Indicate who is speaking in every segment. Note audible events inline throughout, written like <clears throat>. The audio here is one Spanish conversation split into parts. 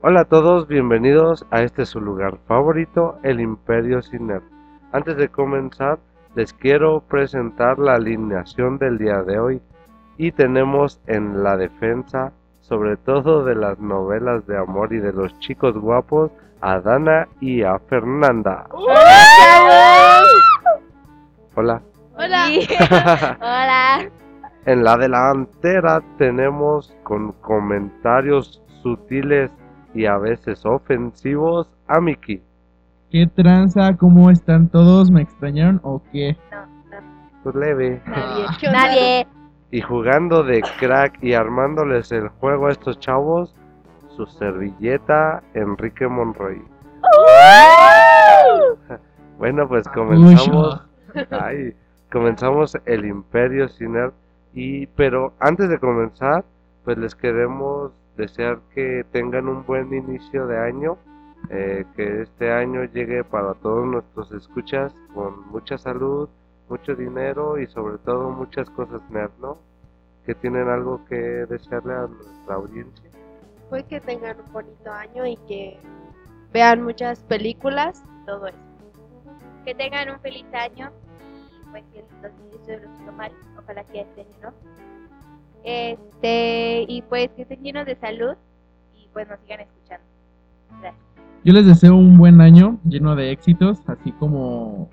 Speaker 1: Hola a todos, bienvenidos a este su lugar favorito, el Imperio Ciner. Antes de comenzar, les quiero presentar la alineación del día de hoy y tenemos en la defensa, sobre todo de las novelas de amor y de los chicos guapos, a Dana y a Fernanda. Hola.
Speaker 2: Hola. <laughs> Hola.
Speaker 1: En la delantera tenemos con comentarios sutiles y a veces ofensivos a Miki.
Speaker 3: ¿Qué tranza? ¿Cómo están todos? ¿Me extrañaron o qué?
Speaker 2: No, no,
Speaker 1: Pues leve.
Speaker 2: nadie. Nadie.
Speaker 1: Y jugando de crack y armándoles el juego a estos chavos, su servilleta Enrique Monroy. Bueno, pues comenzamos. Ay, comenzamos el Imperio Ciner y pero antes de comenzar, pues les queremos desear que tengan un buen inicio de año, eh, que este año llegue para todos nuestros escuchas con mucha salud, mucho dinero y sobre todo muchas cosas nerd, ¿no? Que tienen algo que desearle a nuestra audiencia.
Speaker 4: Pues que tengan un bonito año y que vean muchas películas, todo eso.
Speaker 2: Que tengan un feliz año. Y pues que el 2018 los hizo mal. Ojalá que este año no. Este, y pues que estén llenos de salud. Y pues nos sigan escuchando. Gracias.
Speaker 3: Yo les deseo un buen año lleno de éxitos, así como,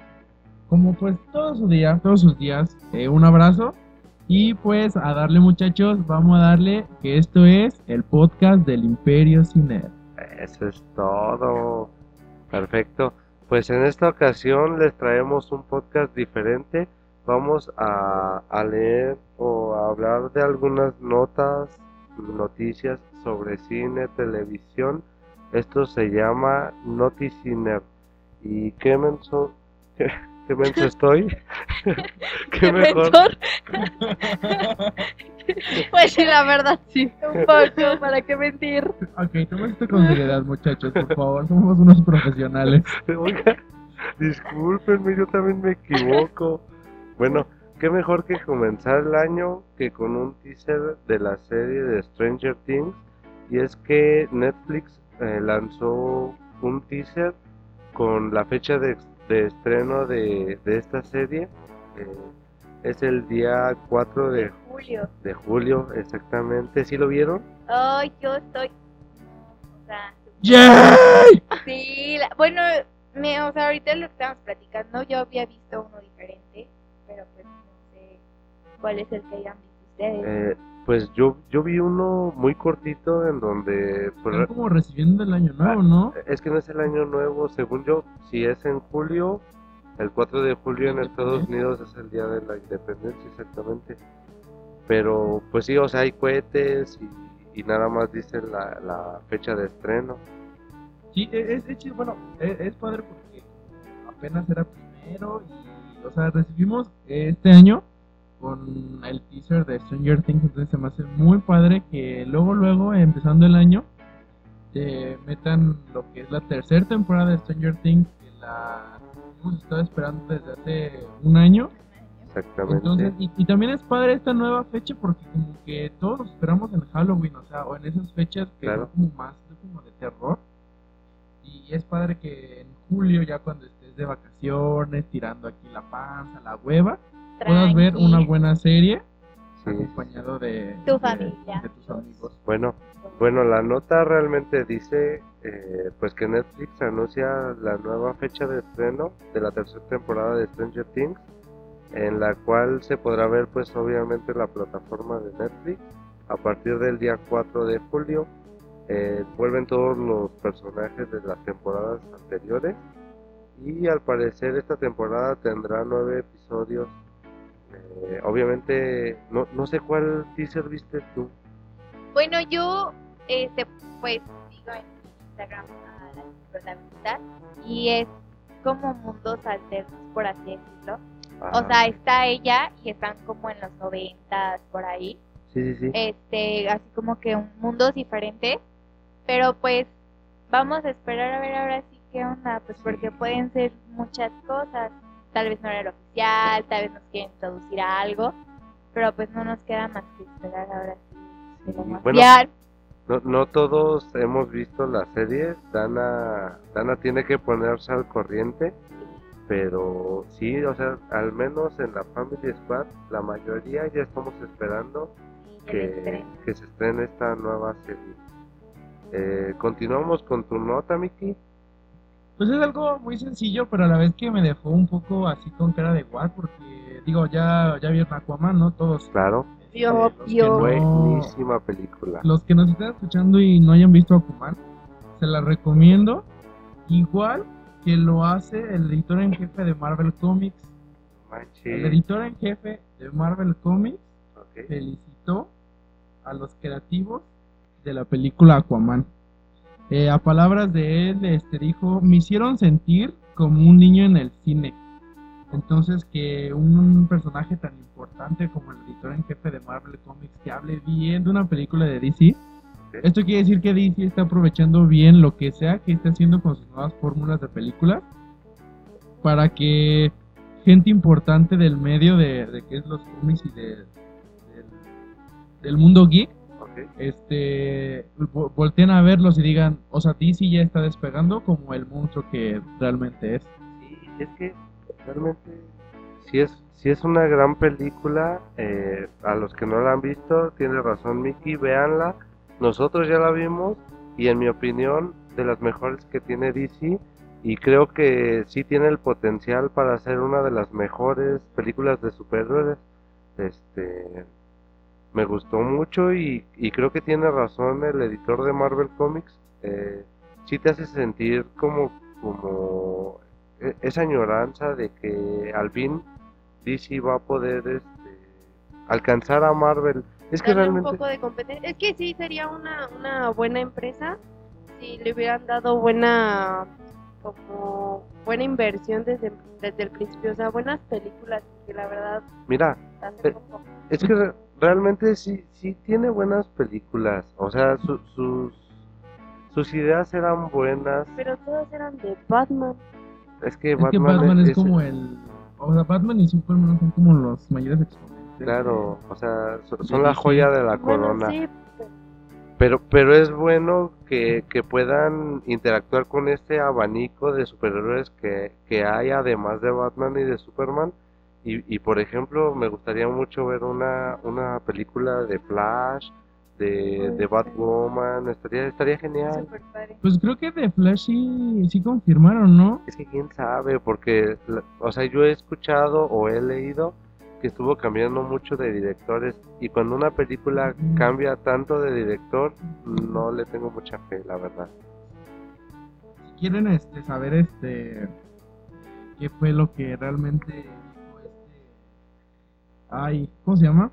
Speaker 3: como pues todos sus días, todos sus días. Eh, un abrazo y pues a darle muchachos, vamos a darle que esto es el podcast del Imperio Ciner.
Speaker 1: Eso es todo. Perfecto. Pues en esta ocasión les traemos un podcast diferente. Vamos a, a leer o a hablar de algunas notas, noticias sobre cine, televisión. Esto se llama Noticiner. ¿Y qué menso, qué, qué menso <laughs> estoy? <laughs> qué mejor. <laughs>
Speaker 4: Pues sí, la verdad sí. Un poco, ¿para qué mentir?
Speaker 3: Ok, tomen esto con seriedad muchachos, por favor, somos unos profesionales.
Speaker 1: Oiga, discúlpenme, yo también me equivoco. Bueno, qué mejor que comenzar el año que con un teaser de la serie de Stranger Things. Y es que Netflix eh, lanzó un teaser con la fecha de, de estreno de, de esta serie. Eh, es el día 4 de,
Speaker 2: Julio.
Speaker 1: de julio, exactamente. ¿Sí lo vieron?
Speaker 2: Ay, yo estoy. O sea,
Speaker 3: ¡Yay!
Speaker 2: sí, la- bueno, me, o sea, ahorita lo que estamos platicando, yo había visto uno diferente, cuál es el que hayan visto ustedes.
Speaker 1: Eh, pues yo, yo vi uno muy cortito en donde... pues,
Speaker 3: Están como recibiendo el año nuevo, ¿no?
Speaker 1: Es que no es el año nuevo, según yo, si es en julio, el 4 de julio en Estados Unidos es el día de la independencia exactamente. Pero pues sí, o sea, hay cohetes y, y nada más dice la, la fecha de estreno.
Speaker 3: Sí, e- es, es chido, bueno, es, es padre porque apenas era primero y, o sea, recibimos este año con el teaser de Stranger Things, entonces se me hace muy padre que luego, luego, empezando el año, te metan lo que es la tercera temporada de Stranger Things, que la hemos estado esperando desde hace un año.
Speaker 1: Exactamente.
Speaker 3: Entonces, y, y también es padre esta nueva fecha porque como que todos los esperamos en Halloween, o sea, o en esas fechas que
Speaker 1: Claro.
Speaker 3: son como más como de terror. Y es padre que en julio, ya cuando estés de vacaciones, tirando aquí la panza, la hueva, puedas ver una buena serie
Speaker 1: Sí.
Speaker 3: acompañado de,
Speaker 2: Tu
Speaker 3: de-
Speaker 2: familia.
Speaker 3: de tus amigos.
Speaker 1: Bueno, bueno, la nota realmente dice eh, pues que Netflix anuncia la nueva fecha de estreno de la tercera temporada de Stranger Things, en la cual se podrá ver pues obviamente en la plataforma de Netflix a partir del día 4 de julio. eh, vuelven todos los personajes de las temporadas anteriores y al parecer esta temporada tendrá nueve episodios. Eh, obviamente no, no sé cuál teaser viste tú.
Speaker 2: Bueno, yo, este, pues, sigo en Instagram a la protagonista y es como mundos alternos, por así decirlo. O sea, está ella y están como en los noventas, por ahí.
Speaker 1: sí, sí, sí.
Speaker 2: Este, así como que un mundos diferentes. Pero pues, vamos a esperar a ver ahora sí qué onda, pues porque pueden ser muchas cosas. Tal vez no era oficial, tal vez nos quieren introducir a algo. Pero pues no nos queda más que esperar ahora sí.
Speaker 1: bueno,
Speaker 2: oficial.
Speaker 1: no, no todos hemos visto la serie. Dana, Dana tiene que ponerse al corriente. Pero sí, o sea, al menos en la Family Squad, la mayoría ya estamos esperando que se estrene esta nueva serie. Eh, Continuamos con tu nota, Miki.
Speaker 3: Pues es algo muy sencillo, pero a la vez que me dejó un poco así con cara de guay, porque digo, ya, ya vieron Aquaman, ¿no? Todos.
Speaker 1: Claro,
Speaker 3: que no-
Speaker 1: buenísima película.
Speaker 3: los que nos están escuchando y no hayan visto Aquaman, se la recomiendo. Igual que lo hace el editor en jefe de Marvel Comics. El
Speaker 1: Manches.
Speaker 3: editor en jefe de Marvel Comics felicitó a los creativos de la película Aquaman. Eh, a palabras de él, este dijo, me hicieron sentir como un niño en el cine. Entonces que un personaje tan importante como el editor en jefe de Marvel Comics que hable bien de una película de DC, esto quiere decir que DC está aprovechando bien lo que sea que esté haciendo con sus nuevas fórmulas de películas para que gente importante del medio de, de que es los cómics y de, del mundo geek este vo- volteen a verlos y digan, o sea, DC ya está despegando como el monstruo que realmente es.
Speaker 1: Sí, es que realmente si es, si es una gran película. eh, a los que no la han visto, tiene razón Mickey, véanla. Nosotros ya la vimos y en mi opinión de las mejores que tiene DC y creo que sí tiene el potencial para ser una de las mejores películas de superhéroes. Este me gustó mucho y, y creo que tiene razón el editor de Marvel Comics. Eh, sí te hace sentir como, como e- esa añoranza de que al fin DC va a poder este, alcanzar a Marvel. Es que
Speaker 4: darle un
Speaker 1: realmente
Speaker 4: poco de competencia. Es que sí sería una, una buena empresa si le hubieran dado buena como buena inversión desde, desde el principio, o sea, buenas películas, que la verdad
Speaker 1: Mira, Eh, es que realmente sí, sí tiene buenas películas. O sea, su- sus, sus ideas eran buenas.
Speaker 4: Pero todas eran de Batman.
Speaker 1: Es que
Speaker 3: Es que
Speaker 1: Batman,
Speaker 3: es,
Speaker 1: es-
Speaker 3: como el... O sea, Batman y Superman son como los mayores exponentes.
Speaker 1: Claro, o sea, son la joya de la
Speaker 4: Bueno,
Speaker 1: corona.
Speaker 4: sí,
Speaker 1: Pero, pero es bueno que, que puedan interactuar con este abanico de superhéroes que, que hay además de Batman y de Superman. Y, y por ejemplo, me gustaría mucho ver una, una película de Flash, de, de Batwoman, estaría, estaría genial.
Speaker 3: Pues creo que de Flash sí, sí confirmaron, ¿no?
Speaker 1: Es que quién sabe, porque, la- o sea, yo he escuchado o he leído que estuvo cambiando mucho de directores y cuando una película cambia tanto de director, no le tengo mucha fe, la verdad.
Speaker 3: Si quieren este, saber este qué fue lo que realmente. Ay, ¿cómo se llama?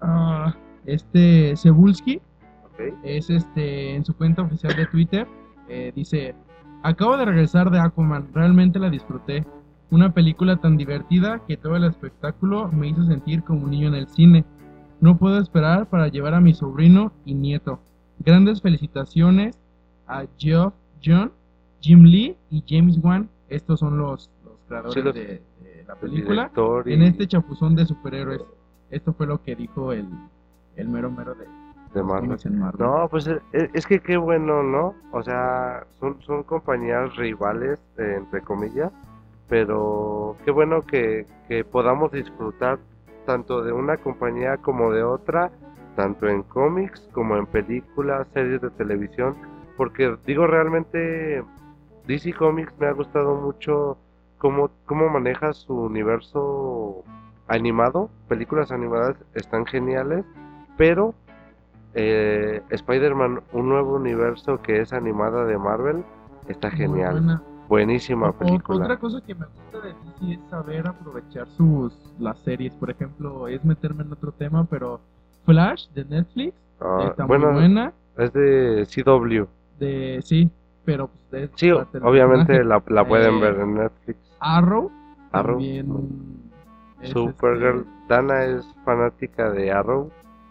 Speaker 3: Ah, este Cebulski.
Speaker 1: ¿ok?
Speaker 3: es este en su cuenta oficial de Twitter eh, dice acabo de regresar de Aquaman realmente la disfruté una película tan divertida que todo el espectáculo me hizo sentir como un niño en el cine no puedo esperar para llevar a mi sobrino y nieto grandes felicitaciones a Geoff John Jim Lee y James Wan estos son los, los creadores
Speaker 1: Sí, los-
Speaker 3: de, de la
Speaker 1: El
Speaker 3: película
Speaker 1: y
Speaker 3: en este chapuzón de superhéroes esto fue lo que dijo el, el mero mero de
Speaker 1: de Marvel. No, pues eh, es, es que qué bueno, ¿no? O sea, son, son compañías rivales, eh, entre comillas, pero qué bueno que, que podamos disfrutar tanto de una compañía como de otra, tanto en cómics como en películas, series de televisión, porque digo realmente DC Comics me ha gustado mucho cómo, cómo maneja su universo animado, películas animadas están geniales, pero eh, Spider-Man, un nuevo universo que es animada de Marvel, está genial.
Speaker 3: buena.
Speaker 1: Buenísima
Speaker 3: O-
Speaker 1: película.
Speaker 3: Otra cosa que me gusta de DC es saber aprovechar sus las series. Por ejemplo, es meterme en otro tema, pero Flash de Netflix
Speaker 1: Ah,
Speaker 3: está
Speaker 1: bueno,
Speaker 3: muy buena.
Speaker 1: es de CW.
Speaker 3: De sí, pero pues
Speaker 1: Sí, obviamente la, la pueden
Speaker 3: Eh,
Speaker 1: ver en Netflix.
Speaker 3: Arrow,
Speaker 1: Arrow.
Speaker 3: también es,
Speaker 1: Supergirl.
Speaker 3: este,
Speaker 1: Dana es fanática de Arrow.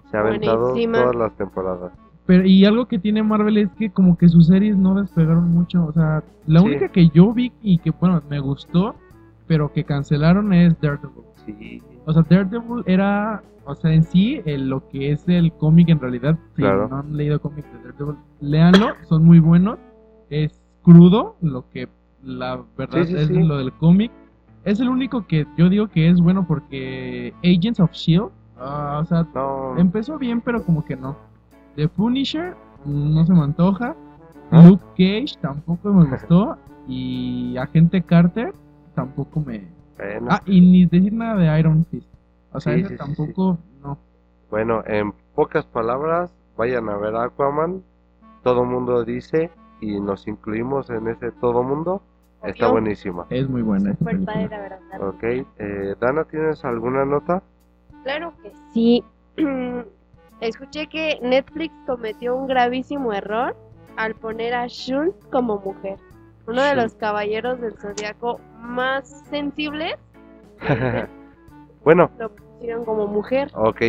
Speaker 1: Se ha aventado
Speaker 4: Buenísima.
Speaker 1: todas las temporadas.
Speaker 3: pero y algo que tiene Marvel es que como que sus series no despegaron mucho, o sea, la
Speaker 1: Sí.
Speaker 3: única que yo vi y que bueno, me gustó, pero que cancelaron es Daredevil.
Speaker 1: Sí.
Speaker 3: O sea, Daredevil era, o sea, en sí, eh, lo que es el cómic en realidad. Si
Speaker 1: Claro.
Speaker 3: no han leído cómics de Daredevil, léanlo, son muy buenos. Es crudo, lo que la verdad
Speaker 1: Sí, sí,
Speaker 3: es
Speaker 1: sí.
Speaker 3: lo del cómic. Es el único que yo digo que es bueno porque Agents of Shield, ah, o sea,
Speaker 1: No,
Speaker 3: empezó bien, pero como que no. The Punisher no se me antoja.
Speaker 1: ¿Ah?
Speaker 3: Luke Cage tampoco me gustó. Y Agente Carter tampoco me.
Speaker 1: bueno.
Speaker 3: Ah, y ni decir nada de Iron Fist. O sea, ese tampoco, no.
Speaker 1: Bueno, en pocas palabras, vayan a ver Aquaman. Todo mundo dice, y nos incluimos en ese todo mundo. Está buenísima.
Speaker 3: Es muy buena película.
Speaker 2: padre, la verdad.
Speaker 1: Ok, eh, Dana, ¿tienes alguna nota?
Speaker 4: Claro que sí. <clears throat> Escuché que Netflix cometió un gravísimo error al poner a Shun como mujer. Uno de
Speaker 1: Shun.
Speaker 4: los caballeros del zodiaco más sensibles <laughs>
Speaker 1: bueno,
Speaker 4: lo pusieron como mujer.
Speaker 1: ok.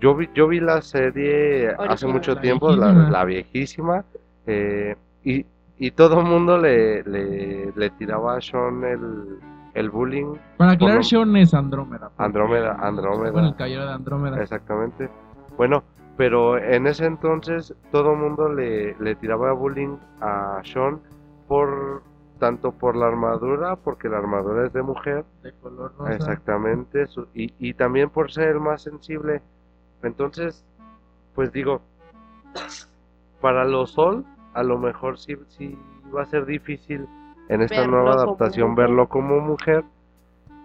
Speaker 1: Yo vi, yo vi la serie hace mucho
Speaker 3: La
Speaker 1: tiempo, la,
Speaker 3: viejísima.
Speaker 1: la viejísima, eh, y, y todo el mundo le, le, le tiraba a Sean el, el bullying,
Speaker 3: Para aclarar, Sean es Andrómeda.
Speaker 1: Andrómeda, Andrómeda.
Speaker 3: Bueno, el caballero de Andrómeda.
Speaker 1: exactamente. Bueno, pero en ese entonces todo el mundo le, le tiraba bullying a Sean por tanto por la armadura, porque la armadura es de mujer,
Speaker 3: De color rosa.
Speaker 1: Exactamente, su- y, y también por ser el más sensible. Entonces, pues digo, para los Sol, a lo mejor sí, sí va a ser difícil en esta
Speaker 4: Verlo
Speaker 1: nueva adaptación verlo como mujer,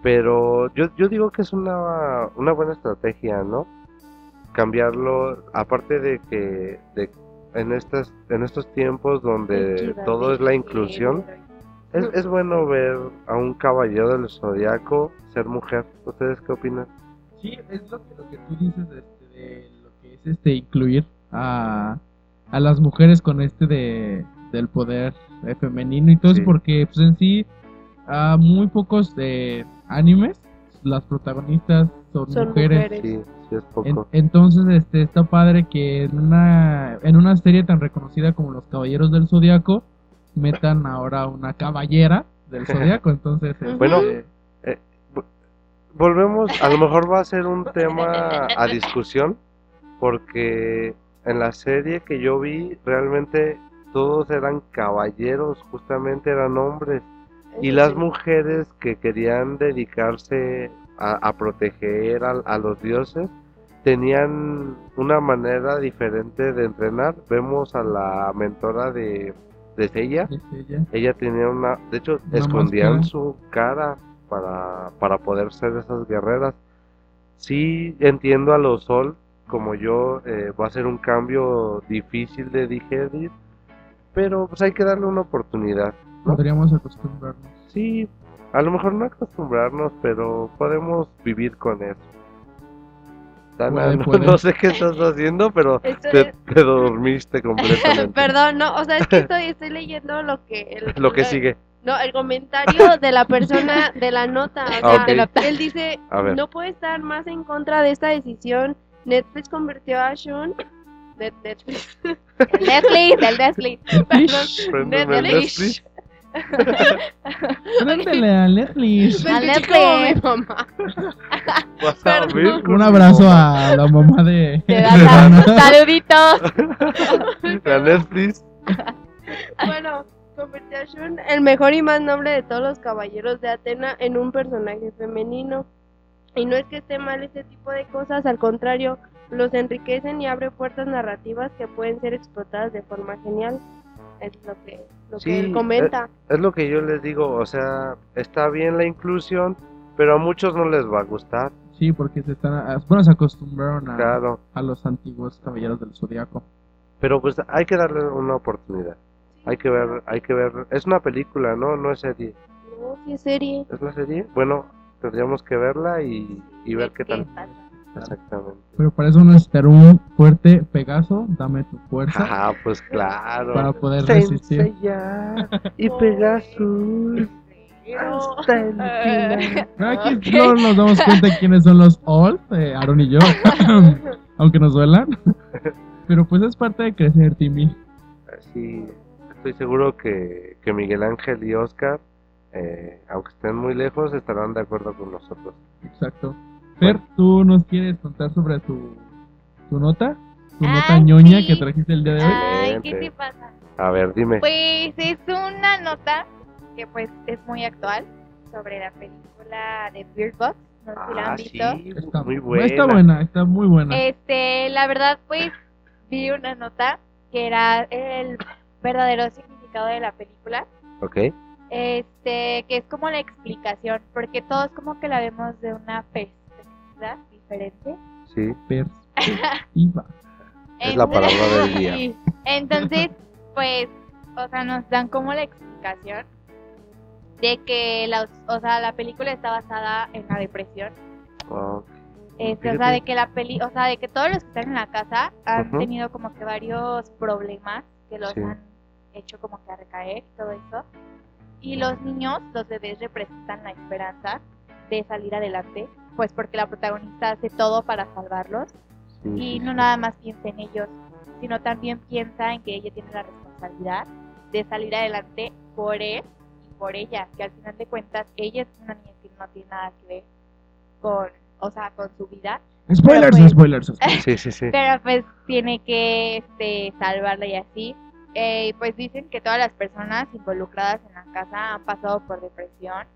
Speaker 1: pero yo, yo digo que es una, una buena estrategia, ¿no? Cambiarlo, aparte de que de, en, estas, en estos tiempos donde todo es la inclusión, es, es bueno ver a un caballero del zodiaco ser mujer. ¿Ustedes qué opinan?
Speaker 3: Sí, es lo que, lo que tú dices de, este, de lo que es este incluir a, a las mujeres con este de del poder eh, femenino y todo
Speaker 1: Sí.
Speaker 3: eso porque pues en sí a muy pocos de animes las protagonistas son,
Speaker 4: Son
Speaker 3: mujeres.
Speaker 4: mujeres.
Speaker 1: Sí, sí es poco.
Speaker 3: En- entonces este está padre que en una en una serie tan reconocida como Los Caballeros del Zodiaco metan <laughs> ahora una caballera del Zodiaco, entonces este,
Speaker 1: Bueno, eh, vo- volvemos, a lo mejor va a ser un tema a discusión, porque en la serie que yo vi, realmente todos eran caballeros, justamente eran hombres, y las mujeres que querían dedicarse a, a proteger a, a los dioses, tenían una manera diferente de entrenar. Vemos a la mentora de, de
Speaker 3: ella.
Speaker 1: ella tenía una, de hecho,
Speaker 3: Una
Speaker 1: escondían
Speaker 3: máscara.
Speaker 1: su cara para, para poder ser esas guerreras. Sí, entiendo a los Sol, como yo, eh, va a ser un cambio difícil de digerir, pero pues hay que darle una oportunidad. ¿no?
Speaker 3: Podríamos acostumbrarnos.
Speaker 1: Sí, a lo mejor no acostumbrarnos, pero podemos vivir con eso. Dana,
Speaker 3: Puede,
Speaker 1: no,
Speaker 3: puede. <laughs>
Speaker 1: no sé qué estás haciendo, pero <laughs> te,
Speaker 4: es-
Speaker 1: te dormiste completamente. <laughs>
Speaker 4: Perdón, no, o sea, es que estoy, estoy leyendo lo que... el-
Speaker 1: Lo que sigue.
Speaker 4: No, el comentario de la persona de la nota. O sea,
Speaker 1: Ah,
Speaker 4: la- él dice, no puede estar más en contra de esta decisión. Netflix convirtió a Shun... Net- Netflix.
Speaker 2: El Netflix, el Netflix.
Speaker 4: Perdón. Netflix.
Speaker 3: Préndele a Netflix.
Speaker 2: Al
Speaker 4: escuché como mi
Speaker 2: Netflix.
Speaker 4: mamá. Perdón.
Speaker 3: Un abrazo a la mamá de,
Speaker 2: Te saluditos. <laughs>
Speaker 1: La Netflix.
Speaker 4: Bueno, convirtió a Shun, el mejor y más noble de todos los caballeros de Atena, en un personaje femenino. Y no es que esté mal este tipo de cosas, al contrario, los enriquecen y abre puertas narrativas que pueden ser explotadas de forma genial. Es lo que, lo
Speaker 1: Sí,
Speaker 4: que él comenta.
Speaker 1: Es lo que yo les digo, o sea, está bien la inclusión, pero a muchos no les va a gustar,
Speaker 3: Sí, porque se están, a- bueno, se acostumbraron a,
Speaker 1: claro.
Speaker 3: a los antiguos caballeros del zodiaco.
Speaker 1: Pero pues hay que darle una oportunidad. Hay que ver, hay que ver. Es una película, ¿no? No es serie.
Speaker 4: No, sí es serie.
Speaker 1: ¿Es la serie? Bueno, tendríamos que verla y, y ver qué tal.
Speaker 2: pasa?
Speaker 1: Exactamente.
Speaker 3: Pero para eso necesitar un fuerte Pegaso, dame tu fuerza
Speaker 1: Ah, pues claro.
Speaker 3: para poder
Speaker 1: Saint
Speaker 3: resistir.
Speaker 1: Seiya y Pegasus hasta el final.
Speaker 3: Aquí
Speaker 2: Ok.
Speaker 3: no nos damos cuenta quiénes son los All, eh, Aaron y yo, <laughs> <laughs> aunque nos duelan. Pero pues es parte de crecer, Timmy.
Speaker 1: Sí, estoy seguro que, que Miguel Ángel y Oscar, eh, aunque estén muy lejos, estarán de acuerdo con nosotros.
Speaker 3: Exacto. Fer, ¿tú nos quieres contar sobre tu, tu nota? Tu
Speaker 2: Ah,
Speaker 3: nota ñoña
Speaker 2: sí.
Speaker 3: que trajiste el día de hoy.
Speaker 2: Ay, ¿qué te pasa?
Speaker 1: A ver, dime.
Speaker 2: Pues es una nota que pues es muy actual sobre la película de Bird Box. No sé si la han
Speaker 1: Ah,
Speaker 2: visto.
Speaker 1: sí,
Speaker 3: Está,
Speaker 1: muy buena.
Speaker 3: está buena, está muy buena.
Speaker 2: Este, la verdad, pues vi una nota que era el verdadero significado de la película.
Speaker 1: Ok.
Speaker 2: Este, que es como la explicación, porque todos como que la vemos de una perspectiva diferente.
Speaker 1: Sí.
Speaker 3: Perspectiva. <laughs>
Speaker 1: Es la palabra del día.
Speaker 2: Sí. Entonces, pues, o sea, nos dan como la explicación de que la, o sea, la película está basada en la depresión. Este, o sea, de que la peli, o sea, de que todos los que están en la casa han tenido como que varios problemas que los
Speaker 1: Sí.
Speaker 2: han hecho como que a recaer y todo eso. Y los niños, los bebés representan la esperanza de salir adelante, pues porque la protagonista hace todo para salvarlos
Speaker 1: Sí,
Speaker 2: y
Speaker 1: sí,
Speaker 2: no nada más piensa en ellos, sino también piensa en que ella tiene la responsabilidad de salir adelante por él y por ella, que al final de cuentas ella es una niña que no tiene nada que ver con, o sea, con su vida,
Speaker 3: Spoilers,
Speaker 2: pues-
Speaker 3: spoilers, spoilers. <laughs>
Speaker 1: Sí, sí, sí.
Speaker 2: pero pues tiene que este, salvarla y así. Eh, pues dicen que todas las personas involucradas en la casa han pasado por depresión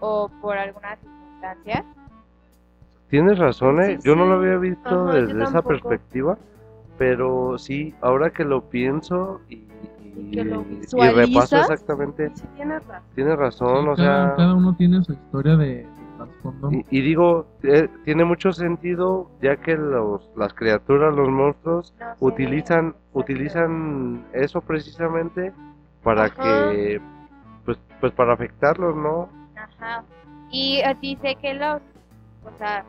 Speaker 2: o por algunas circunstancias.
Speaker 1: Tienes razón, ¿eh?
Speaker 4: Sí,
Speaker 1: Yo no lo había visto
Speaker 4: Ajá,
Speaker 1: desde esa perspectiva, pero sí, ahora que lo pienso y, y,
Speaker 4: que lo
Speaker 1: y repaso exactamente,
Speaker 4: Sí, tienes razón.
Speaker 1: tienes razón,
Speaker 3: Sí,
Speaker 1: o
Speaker 3: cada,
Speaker 1: sea,
Speaker 3: cada uno tiene su historia de trasfondo.
Speaker 1: y, y digo, eh, tiene mucho sentido ya que los, las criaturas, los monstruos,
Speaker 2: No
Speaker 1: utilizan, utilizan eso precisamente para
Speaker 4: Ajá.
Speaker 1: que, pues, pues para afectarlos, ¿no?
Speaker 2: Ajá. Y eh, dice que los, o sea,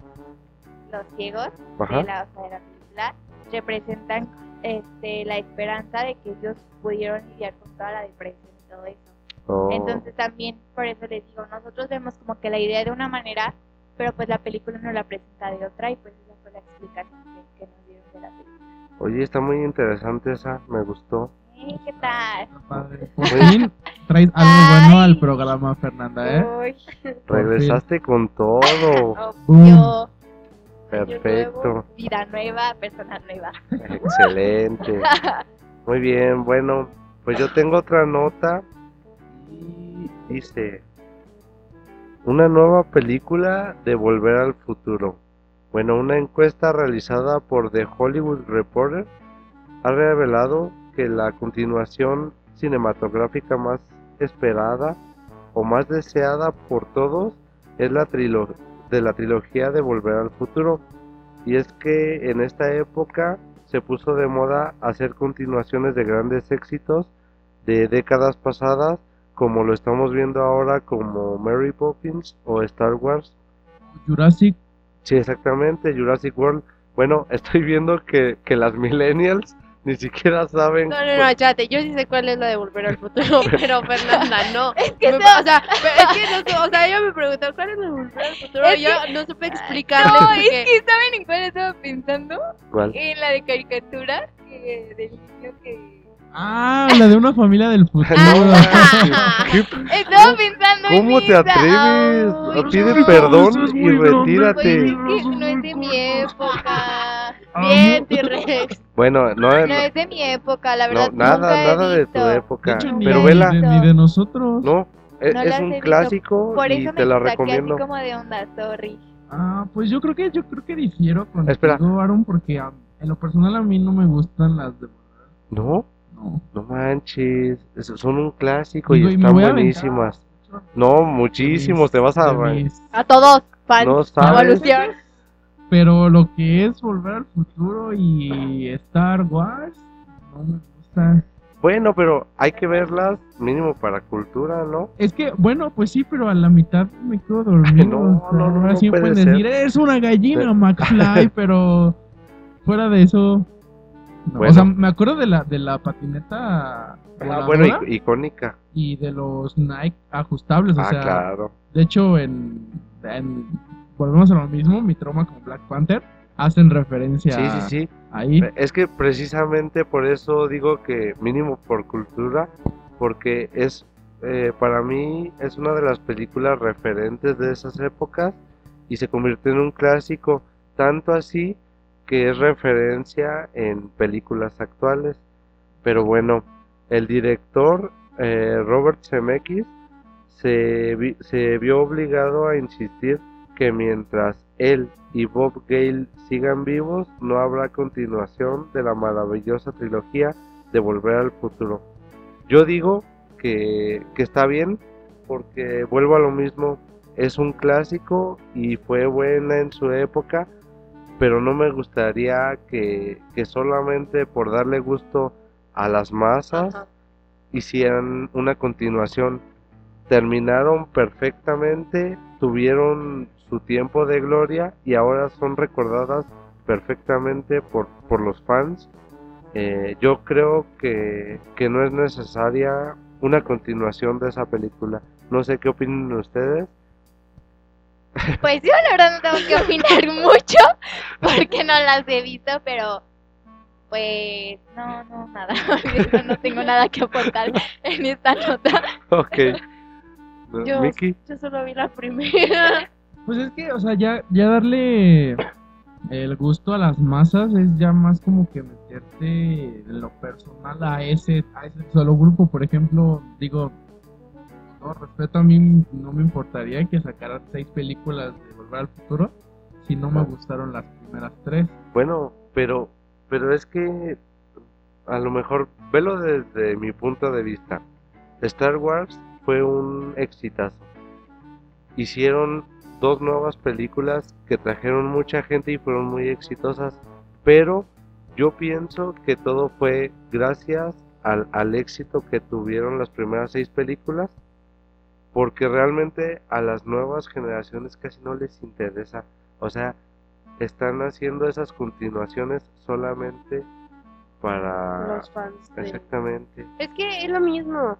Speaker 2: los ciegos
Speaker 1: Ajá.
Speaker 2: de la, o sea, de la película representan este, la esperanza de que ellos pudieron lidiar con toda la depresión y todo eso.
Speaker 1: Oh,
Speaker 2: Entonces también por eso les digo, nosotros vemos como que la idea de una manera, pero pues la película nos la presenta de otra y pues esa fue la explicación que, que nos dieron de la película.
Speaker 1: Oye, está muy interesante esa, me gustó.
Speaker 2: ¿Qué tal?
Speaker 3: Está padre. <laughs> Por fin traes algo bueno al programa, Fernanda, ¿eh?
Speaker 2: Uy,
Speaker 1: Regresaste con todo.
Speaker 2: obvio.
Speaker 1: Perfecto.
Speaker 2: Nuevo, vida nueva, persona nueva.
Speaker 1: Excelente. <laughs> Muy bien, bueno, pues yo tengo otra nota dice una nueva película de Volver al Futuro. Bueno, una encuesta realizada por The Hollywood Reporter ha revelado que la continuación cinematográfica más esperada o más deseada por todos es la trilo- de la trilogía de Volver al Futuro. Y es que en esta época se puso de moda hacer continuaciones de grandes éxitos de décadas pasadas, como lo estamos viendo ahora como Mary Poppins o Star Wars.
Speaker 3: Jurassic.
Speaker 1: Sí, exactamente, Jurassic World. Bueno, <laughs> estoy viendo que, que las millennials ni siquiera saben...
Speaker 4: No, no, no, chate, yo sí sé cuál es la de Volver al Futuro, <laughs> pero Fernanda no. <laughs>
Speaker 2: que
Speaker 4: Me-
Speaker 2: no.
Speaker 4: O sea, es que no o sea, ella me preguntó cuál es la de Volver al Futuro
Speaker 2: Es
Speaker 4: y yo no supe explicarle
Speaker 2: No,
Speaker 4: porque...
Speaker 2: es que ¿saben en cuál estaba pensando?
Speaker 1: ¿Cuál?
Speaker 2: En la de caricatura que, del niño que...
Speaker 3: Ah, la de una familia del futuro.
Speaker 1: No,
Speaker 2: Ah.
Speaker 1: ¿qué-
Speaker 2: Estaba pensando en
Speaker 1: ¿Cómo te
Speaker 2: esa.
Speaker 1: atreves?
Speaker 2: Ay,
Speaker 1: Pide
Speaker 2: no.
Speaker 1: perdón
Speaker 3: es
Speaker 1: y.
Speaker 2: Pues
Speaker 1: retírate.
Speaker 2: es que no es de mi época.
Speaker 4: Bien, T-Rex.
Speaker 1: Bueno, no,
Speaker 2: No
Speaker 1: no,
Speaker 2: es de mi época, la
Speaker 1: no,
Speaker 2: verdad.
Speaker 1: nada,
Speaker 2: nunca he
Speaker 1: nada de tu
Speaker 2: visto.
Speaker 1: época.
Speaker 3: De hecho, ni,
Speaker 1: Pero vela,
Speaker 3: ni de nosotros.
Speaker 1: no, e-
Speaker 2: No
Speaker 1: es
Speaker 2: he
Speaker 1: un
Speaker 2: visto.
Speaker 1: clásico
Speaker 2: Por
Speaker 1: y
Speaker 2: eso
Speaker 1: te
Speaker 2: me
Speaker 1: la
Speaker 2: saqué
Speaker 1: recomiendo.
Speaker 2: así como de onda, sorry.
Speaker 3: Ah, pues yo creo que yo creo que difiero con
Speaker 1: Espera.
Speaker 3: Aaron porque a- en lo personal a mí no me gustan las de
Speaker 1: No,
Speaker 3: no.
Speaker 1: no manches, es- son un clásico y están buenísimas. No, muchísimos, te vas a...
Speaker 4: A todos, fans.
Speaker 1: No sabes.
Speaker 4: Evolución.
Speaker 3: Pero lo que es Volver al Futuro y Star Wars no me gusta.
Speaker 1: Bueno, pero hay que verlas mínimo para cultura, ¿no?
Speaker 3: Es que, bueno, pues sí, pero a la mitad me quedo dormido. <laughs>
Speaker 1: No,
Speaker 3: o sea,
Speaker 1: no, no,
Speaker 3: ahora
Speaker 1: no
Speaker 3: sí pueden decir, es una gallina, <laughs> McFly, pero fuera de eso. No.
Speaker 1: Bueno.
Speaker 3: O sea, me acuerdo de la, de la patineta
Speaker 1: Ah, bueno, ic- icónica.
Speaker 3: y de los Nike ajustables. O
Speaker 1: Ah,
Speaker 3: sea,
Speaker 1: claro.
Speaker 3: de hecho, en, en- volvemos a lo mismo, mi trauma con Black Panther hacen referencia
Speaker 1: Sí, sí, sí.
Speaker 3: ahí.
Speaker 1: Es que precisamente por eso digo que mínimo por cultura, porque es, eh, para mí es una de las películas referentes de esas épocas y se convirtió en un clásico, tanto así que es referencia en películas actuales. Pero bueno, el director eh, Robert Zemeckis se, vi- se vio obligado a insistir que mientras él y Bob Gale sigan vivos, no habrá continuación de la maravillosa trilogía de Volver al Futuro. Yo digo que, que está bien, porque vuelvo a lo mismo, es un clásico y fue buena en su época, pero no me gustaría que, que solamente por darle gusto a las masas
Speaker 4: Ajá.
Speaker 1: hicieran una continuación. Terminaron perfectamente, tuvieron su tiempo de gloria y ahora son recordadas perfectamente por, por los fans. Eh, yo creo que, que no es necesaria una continuación de esa película. No sé qué opinan ustedes.
Speaker 2: Pues yo la verdad no tengo que opinar <laughs> mucho porque no las he visto, pero pues no, no, nada. <laughs> Yo no tengo nada que aportar en esta nota.
Speaker 1: Ok. <laughs>
Speaker 4: Yo, yo solo vi la primera.
Speaker 3: Pues es que, o sea, ya, ya darle el gusto a las masas es ya más como que meterte en lo personal a ese, a ese solo grupo. Por ejemplo, digo, todo respeto a mí no me importaría que sacaran seis películas de Volver al Futuro si no me gustaron las primeras tres.
Speaker 1: bueno, pero, pero es que a lo mejor, velo desde mi punto de vista. Star Wars fue un exitazo. Hicieron dos nuevas películas que trajeron mucha gente y fueron muy exitosas, pero yo pienso que todo fue gracias al, al éxito que tuvieron las primeras seis películas, porque realmente a las nuevas generaciones casi no les interesa. O sea, están haciendo esas continuaciones solamente para...
Speaker 4: Los fans. de-
Speaker 1: Exactamente.
Speaker 4: Es que es lo mismo.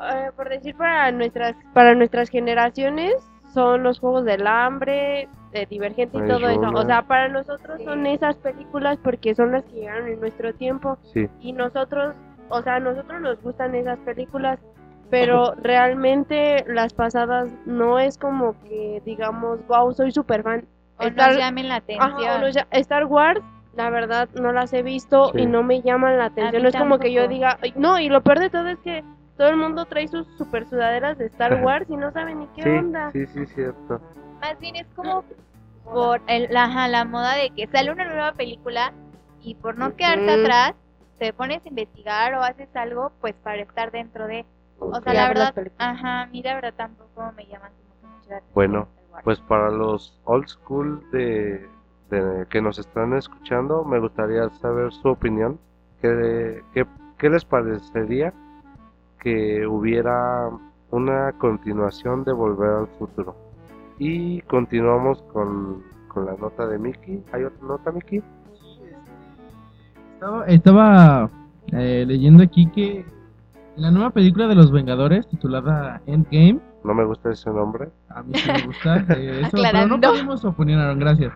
Speaker 4: Eh, por decir para nuestras para nuestras generaciones son los juegos del hambre, de Divergente y todo eso. O sea, para nosotros
Speaker 2: Sí.
Speaker 4: son esas películas porque son las que llegaron en nuestro tiempo
Speaker 1: Sí,
Speaker 4: y nosotros, o sea, a nosotros nos gustan esas películas, pero realmente las pasadas no es como que digamos, wow, soy super fan.
Speaker 2: O
Speaker 4: Star-
Speaker 2: nos llamen la atención.
Speaker 4: Ajá, no, ya- Star Wars, la verdad, no las he visto
Speaker 1: Sí.
Speaker 4: y no me llaman la atención. No es como que yo diga, "Ay, no, y lo peor de todo es que todo el mundo trae sus super sudaderas de Star <laughs> Wars y no saben ni qué
Speaker 1: sí,
Speaker 4: onda.
Speaker 1: sí, sí, cierto.
Speaker 2: Más bien es como por el, la, ajá, la moda de que sale una nueva película y por no quedarte atrás, te pones a investigar o haces algo pues para estar dentro de... O sea, la verdad, ajá, a mí la verdad tampoco me llaman como que
Speaker 1: Bueno. Pues para los old school de, de que nos están escuchando, me gustaría saber su opinión. ¿Qué, qué, qué les parecería que hubiera una continuación de Volver al Futuro? Y continuamos con, con la nota de Mickey. ¿Hay otra nota, Mickey?
Speaker 3: Estaba, estaba, eh, leyendo aquí que la nueva película de los Vengadores, titulada Endgame,
Speaker 1: No me gusta ese nombre.
Speaker 3: a mí sí me gusta. eh, eso, pero no podemos Aaron, gracias.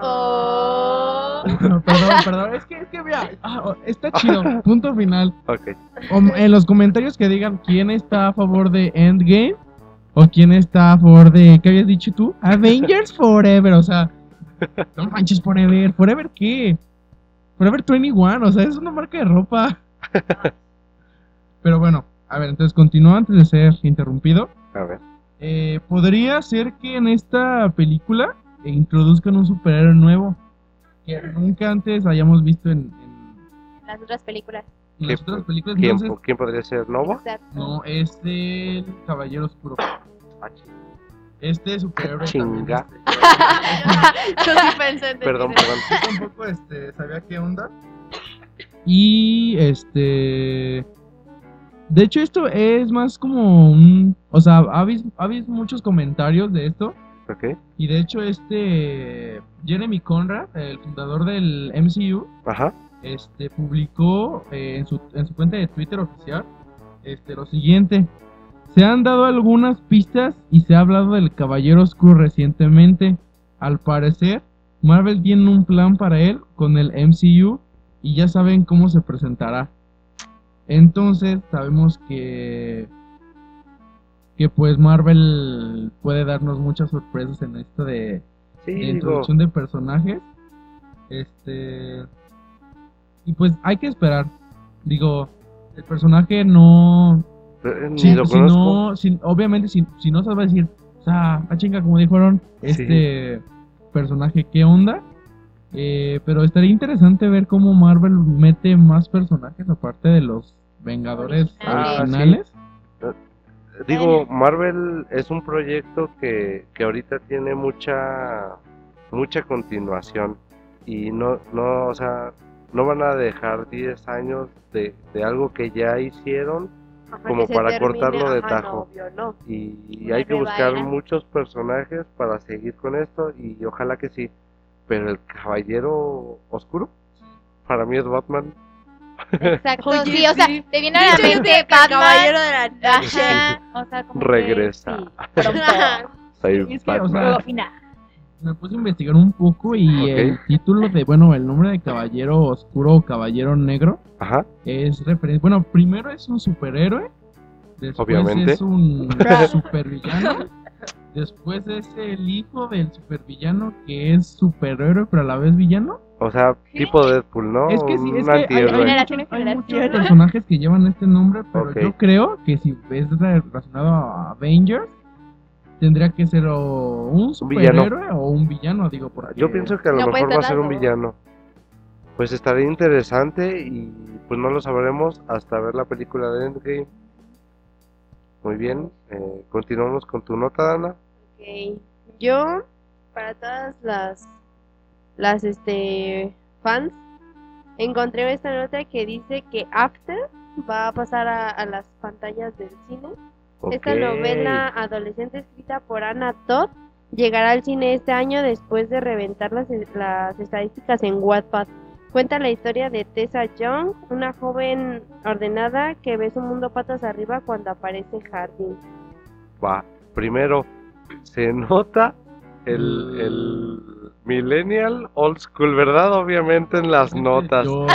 Speaker 2: Oh.
Speaker 3: perdón, perdón, es que, es que mira, ah, oh, está chido, punto final.
Speaker 1: Ok.
Speaker 3: O en los comentarios que digan quién está a favor de Endgame o quién está a favor de, ¿qué habías dicho tú? Avengers Forever, o sea, <laughs> no manches Forever, ¿Forever qué? Forever 21, o sea, es una marca de ropa. <laughs> Pero bueno, a ver, entonces continúo antes de ser interrumpido.
Speaker 1: A ver.
Speaker 3: Eh, podría ser que en esta película eh, introduzcan un superhéroe nuevo que nunca antes hayamos visto en, en-
Speaker 2: Las otras películas.
Speaker 3: en
Speaker 1: ¿Qué-
Speaker 3: las otras películas.
Speaker 1: ¿Quién,
Speaker 3: Entonces,
Speaker 1: quién podría ser? ¿Nova?
Speaker 2: Exacto.
Speaker 3: no, es el Caballero Oscuro.
Speaker 1: Ah,
Speaker 3: Este superhéroe.
Speaker 1: Chinga.
Speaker 3: este, <laughs>
Speaker 4: Yo sí pensé en
Speaker 1: Perdón, perdón.
Speaker 3: yo tampoco este, sabía qué onda. Y este. De hecho, esto es más como un. O sea, ha habido muchos comentarios de esto.
Speaker 1: Ok.
Speaker 3: Y de hecho, este. Jeremy Conrad, el fundador del MCU,
Speaker 1: Ajá.
Speaker 3: este, publicó eh, en, su, en su cuenta de Twitter oficial este, lo siguiente. Se han dado algunas pistas y se ha hablado del Caballero Oscuro recientemente. Al parecer, Marvel tiene un plan para él con el MCU y ya saben cómo se presentará. Entonces, sabemos que, que pues Marvel puede darnos muchas sorpresas en esto de,
Speaker 1: Sí,
Speaker 3: de
Speaker 1: digo,
Speaker 3: introducción de personajes. Este. Y pues hay que esperar. Digo, el personaje no.
Speaker 1: eh, ni
Speaker 3: Si,
Speaker 1: lo
Speaker 3: si no, si- obviamente, si, si no a decir, o sea, a chinga, como dijeron, este personaje, ¿qué onda? Eh, pero estaría interesante ver cómo Marvel mete más personajes aparte de los Vengadores
Speaker 2: Ah,
Speaker 1: sí.
Speaker 3: originales.
Speaker 1: Digo, Marvel es un proyecto que, que ahorita tiene mucha mucha continuación y no no, o sea, no van a dejar 10 años de, de algo que ya hicieron
Speaker 4: Ajá,
Speaker 1: como para
Speaker 4: termine,
Speaker 1: cortarlo de
Speaker 4: ajá,
Speaker 1: tajo.
Speaker 4: no, obvio, no.
Speaker 1: y, hay que buscar muchos personajes para seguir con esto y ojalá que sí. Pero el caballero oscuro para mí es Batman.
Speaker 2: Exacto,
Speaker 4: Oye,
Speaker 2: sí, o sea, te viene a la mente Batman.
Speaker 4: caballero de la noche.
Speaker 2: Ajá, o sea, como que
Speaker 1: Regresa.
Speaker 2: sí, <laughs> pronto.
Speaker 1: Soy
Speaker 3: Es que, o sea. Me puse a investigar un poco y el título de, bueno, el nombre de Caballero Oscuro o Caballero Negro
Speaker 1: Ajá.
Speaker 3: es referencia. Bueno, primero es un superhéroe, después
Speaker 1: Obviamente.
Speaker 3: es un <laughs> supervillano, después es el hijo del supervillano que es superhéroe pero a la vez villano.
Speaker 1: O sea, tipo Deadpool, ¿no?
Speaker 3: Es que sí, es que hay, hay muchos, hay personajes que llevan este nombre, pero yo creo que si es relacionado a Avengers, tendría que ser o un
Speaker 1: villano.
Speaker 3: superhéroe o un villano, digo por ahí.
Speaker 1: Yo pienso que a lo
Speaker 2: No
Speaker 1: mejor va a
Speaker 2: ser
Speaker 1: un villano. Pues estaría interesante y pues no lo sabremos hasta ver la película de Endgame. Muy bien, eh, continuamos con tu nota, Dana.
Speaker 4: Ok. Yo, para todas las, las este, fans, encontré esta nota que dice que After va a pasar a, a las pantallas del cine. Esta novela adolescente escrita por Anna Todd llegará al cine este año después de reventar las, las estadísticas en Wattpad. Cuenta la historia de Tessa Young, una joven ordenada que ve su mundo patas arriba cuando aparece Harding.
Speaker 1: Va, primero, se nota el, el millennial old school, ¿verdad? Obviamente en las notas.
Speaker 3: Yo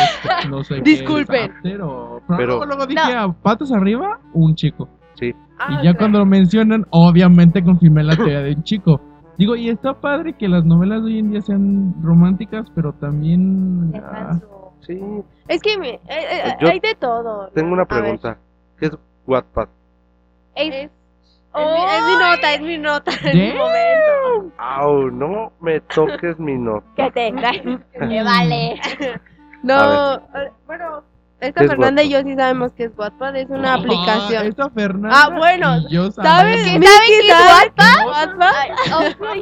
Speaker 3: no sé <laughs>
Speaker 4: Disculpen.
Speaker 3: Pero,
Speaker 1: Pero-
Speaker 3: luego, dije a patas arriba, un chico.
Speaker 1: Sí,
Speaker 4: Ah,
Speaker 3: y ya cuando lo mencionan, obviamente confirmé la teoría de un chico. Digo, y está padre que las novelas de hoy en día sean románticas, pero también... ah,
Speaker 2: Tengan su-
Speaker 1: sí.
Speaker 4: Es que me- eh, eh, hay de todo.
Speaker 1: Tengo una pregunta. ¿Qué es Wattpad?
Speaker 2: Es-
Speaker 4: Es, es mi, es mi nota, es mi nota. Es mi
Speaker 3: Damn.
Speaker 4: momento.
Speaker 1: Au, no me toques mi nota.
Speaker 2: que tenga. Me <laughs> vale.
Speaker 4: No, eh, bueno, esta
Speaker 1: ¿Qué es
Speaker 4: Fernanda y yo sí sabemos que es Wattpad, es una aplicación.
Speaker 3: esta Fernanda
Speaker 4: Ah, bueno,
Speaker 3: y yo
Speaker 4: ¿Sabes?
Speaker 3: sabemos.
Speaker 2: ¿Saben
Speaker 4: Miki,
Speaker 2: qué es
Speaker 4: ¿sabes qué es
Speaker 2: Wattpad?
Speaker 4: Wattpad?
Speaker 2: Ay,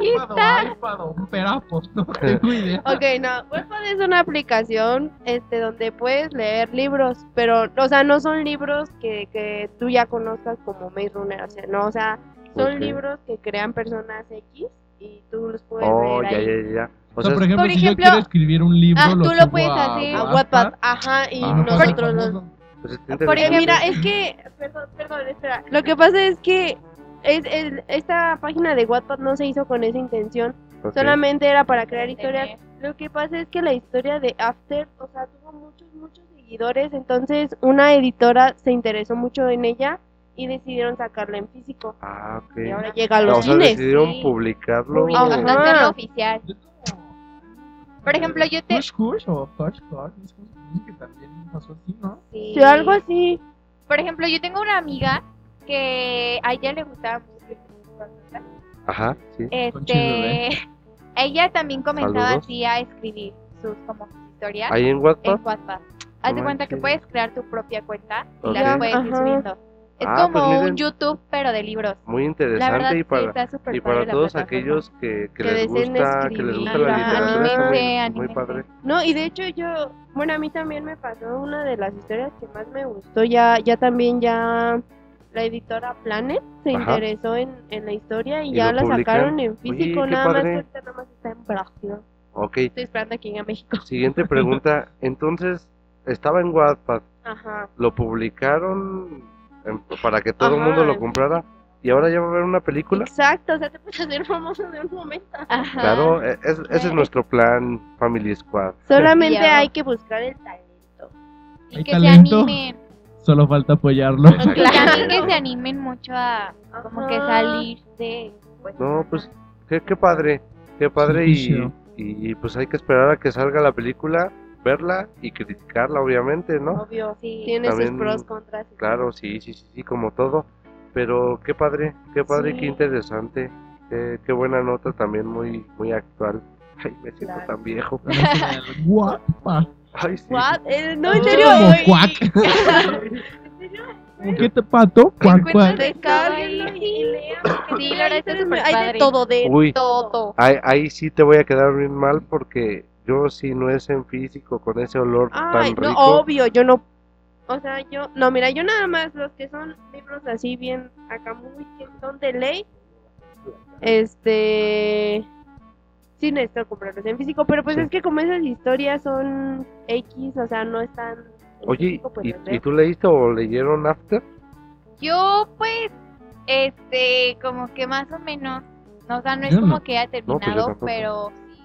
Speaker 2: ahí
Speaker 3: iPad o
Speaker 2: está.
Speaker 3: iPad o un perapo, no <laughs> tengo idea.
Speaker 4: Ok, no, Wattpad es una aplicación este, donde puedes leer libros, pero, o sea, no son libros que, que tú ya conozcas como Maze Runner, o sea, no, o sea, son libros que crean personas X y tú los puedes
Speaker 1: Oh,
Speaker 4: leer
Speaker 1: ya,
Speaker 4: ahí.
Speaker 1: ya, ya. O
Speaker 3: O sea, por ejemplo,
Speaker 2: por
Speaker 3: si yo
Speaker 2: ejemplo,
Speaker 3: quiero escribir un libro,
Speaker 2: ah,
Speaker 3: lo
Speaker 2: tú lo puedes
Speaker 3: a,
Speaker 2: hacer.
Speaker 4: A.
Speaker 3: Wattpad,
Speaker 4: ajá, y
Speaker 3: Ah, parece
Speaker 4: nosotros los,
Speaker 3: famoso.
Speaker 1: pues
Speaker 4: Porque mira, es que, perdón, perdón, espera. Lo que pasa es que es, el- esta página de Wattpad no se hizo con esa intención. Solamente era para crear historias. Lo que pasa es que la historia de After, o sea, tuvo muchos, muchos seguidores. Entonces, una editora se interesó mucho en ella y decidieron sacarla en físico.
Speaker 1: Ah, ok.
Speaker 4: Y ahora llega a los
Speaker 1: o sea,
Speaker 4: cines.
Speaker 1: decidieron
Speaker 2: sí.
Speaker 1: publicarlo.
Speaker 4: Ajá.
Speaker 2: Hacerlo oficial. Por ejemplo, yo te.
Speaker 3: Hush Hush o dice que también pasó así, ¿no?
Speaker 2: Sí.
Speaker 4: Sí, algo así.
Speaker 2: Por ejemplo, yo tengo una amiga que a ella le gustaba mucho.
Speaker 1: Ajá, sí.
Speaker 2: Este, ella también comenzaba
Speaker 1: Saludos.
Speaker 2: así a escribir sus como historias
Speaker 1: Ahí en Wattpad.
Speaker 2: en WhatsApp. Haz de cuenta que puedes crear tu propia cuenta y
Speaker 1: Ok.
Speaker 2: la puedes ir subiendo. Es
Speaker 1: Ah,
Speaker 2: como
Speaker 1: pues miren.
Speaker 2: un YouTube pero de libros.
Speaker 1: Muy interesante
Speaker 2: verdad
Speaker 1: y para y para todos aquellos que, que
Speaker 4: Que
Speaker 1: les gusta que les gusta la literatura muy, padre.
Speaker 4: No, y de hecho yo, bueno, a mí también me pasó una de las historias que más me gustó. Ya, ya también ya la editora Planet se
Speaker 1: Ajá.
Speaker 4: interesó en, en la historia y,
Speaker 1: ¿Y
Speaker 4: ya la sacaron en físico,
Speaker 1: Oye,
Speaker 4: nada más ahorita nada más está en Brasil.
Speaker 1: Ok,
Speaker 4: Estoy esperando aquí en México.
Speaker 1: siguiente <laughs> pregunta. Entonces, estaba en Wattpad,
Speaker 4: Ajá.
Speaker 1: lo publicaron para que todo el
Speaker 4: Ajá,
Speaker 1: mundo lo comprara y ahora ya va a haber una película.
Speaker 4: Exacto, o sea, te puedes hacer famoso de un momento.
Speaker 2: Ajá.
Speaker 1: Claro, e- es- ese es nuestro plan Family Squad.
Speaker 4: Solamente hay que buscar el talento.
Speaker 2: Y
Speaker 3: ¿Hay
Speaker 2: que
Speaker 3: talento?
Speaker 2: se animen.
Speaker 3: Solo falta apoyarlo.
Speaker 2: Y también que se animen mucho a como que
Speaker 4: Ajá.
Speaker 2: salir de... Pues,
Speaker 1: No, pues qué, qué padre, qué padre
Speaker 3: Sí,
Speaker 1: y, y pues hay que esperar a que salga la película, verla y criticarla obviamente, ¿no?
Speaker 4: Obvio.
Speaker 2: Sí.
Speaker 4: Tiene
Speaker 1: También-
Speaker 4: sus pros, contras.
Speaker 1: Claro, sí, sí, sí, sí, como todo. Pero qué padre, qué padre,
Speaker 4: Sí.
Speaker 1: qué interesante, qué, qué buena nota también muy, muy actual. <laughs> Ay, me siento
Speaker 4: Claro.
Speaker 1: tan viejo. <laughs>
Speaker 3: Guapa.
Speaker 1: Ay, sí.
Speaker 4: What? Eh, no, en serio.
Speaker 3: como. <laughs> ¿Qué te pato? Cuac, cuac.
Speaker 4: Descárguenlo y lean.
Speaker 2: Sí, la verdad está súper
Speaker 4: Hay de todo de
Speaker 1: Uy,
Speaker 4: todo.
Speaker 1: ahí, ahí sí te voy a quedar bien mal porque yo si no es en físico con ese olor
Speaker 4: Ay,
Speaker 1: tan
Speaker 4: no,
Speaker 1: rico.
Speaker 4: obvio, yo no. O sea, yo. No, mira, yo nada más los que son libros así bien acá muy que son de ley. Este. Sí necesito comprarlos en físico, pero pues
Speaker 1: Sí.
Speaker 4: es que como esas historias son X, o sea, no están.
Speaker 1: Oye,
Speaker 4: físico, pues
Speaker 1: ¿y, tú leíste o leyeron After?
Speaker 2: Yo pues, este, como que más o menos, no, o sea, no es como
Speaker 3: no.
Speaker 2: que haya
Speaker 1: pues
Speaker 2: terminado, pero sí,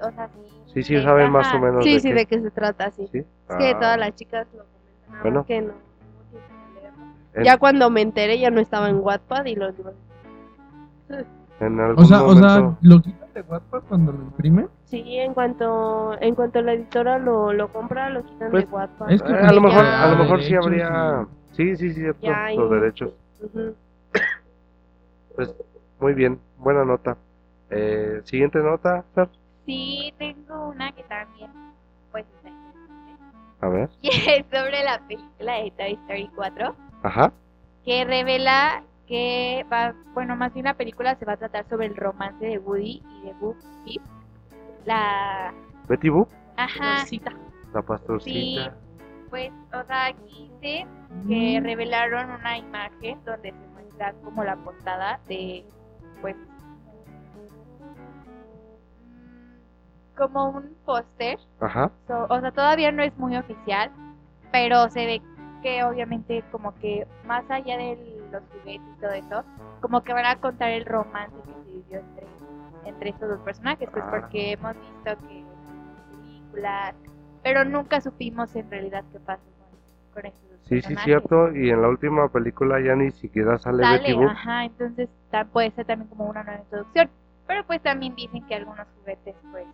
Speaker 2: o sea, sí.
Speaker 1: Sí, sí,
Speaker 2: Sí,
Speaker 1: saben más o menos
Speaker 4: Sí,
Speaker 1: de
Speaker 4: sí,
Speaker 1: qué.
Speaker 4: de qué se trata, sí.
Speaker 1: ¿Sí?
Speaker 4: Es que
Speaker 1: Ah,
Speaker 4: todas las chicas lo comentan,
Speaker 1: Bueno.
Speaker 4: que no.
Speaker 1: en,
Speaker 4: Ya cuando me enteré ya no estaba en Wattpad y los
Speaker 1: en algún
Speaker 3: O sea, o sea,
Speaker 1: momento-
Speaker 3: ¿lo quitan de Wattpad cuando lo imprime?
Speaker 4: Sí, en cuanto en cuanto la editora lo, lo compra, lo quitan
Speaker 1: Pues,
Speaker 4: de Wattpad.
Speaker 3: es que
Speaker 1: Eh, a lo mejor, a lo mejor sí
Speaker 3: derechos
Speaker 1: habría... Sí, sí, sí, cierto,
Speaker 4: hay-
Speaker 1: los derechos.
Speaker 4: Ujú.
Speaker 1: Pues muy bien, buena nota. Eh, siguiente nota, Fer.
Speaker 2: Sí, tengo una que también, pues, está interesante,
Speaker 1: A ver. <laughs>
Speaker 2: y es sobre la película de Toy Story 4,
Speaker 1: Ajá.
Speaker 2: que revela que va, bueno, más bien la película se va a tratar sobre el romance de Woody y de Boo Peep. La,
Speaker 1: Betty Boop,
Speaker 2: ajá,
Speaker 1: la pastorcita.
Speaker 2: pues, o sea, aquí dice que revelaron una imagen donde se muestra como la portada de, pues, como un póster,
Speaker 1: Ajá.
Speaker 2: so- o sea, todavía no es muy oficial, pero se ve que obviamente como que más allá de los juguetes y todo eso, como que van a contar el romance que se vivió entre, entre estos dos personajes, pues
Speaker 1: Ah.
Speaker 2: porque hemos visto que películas, pero nunca supimos en realidad qué pasó con, con estos dos
Speaker 1: Sí, sí,
Speaker 2: personajes.
Speaker 1: cierto. Y en la última película ya ni siquiera sale, Betty
Speaker 2: Sale,
Speaker 1: Boop.
Speaker 2: ajá, entonces puede ser también como una nueva introducción, pero pues también dicen que algunos juguetes pues,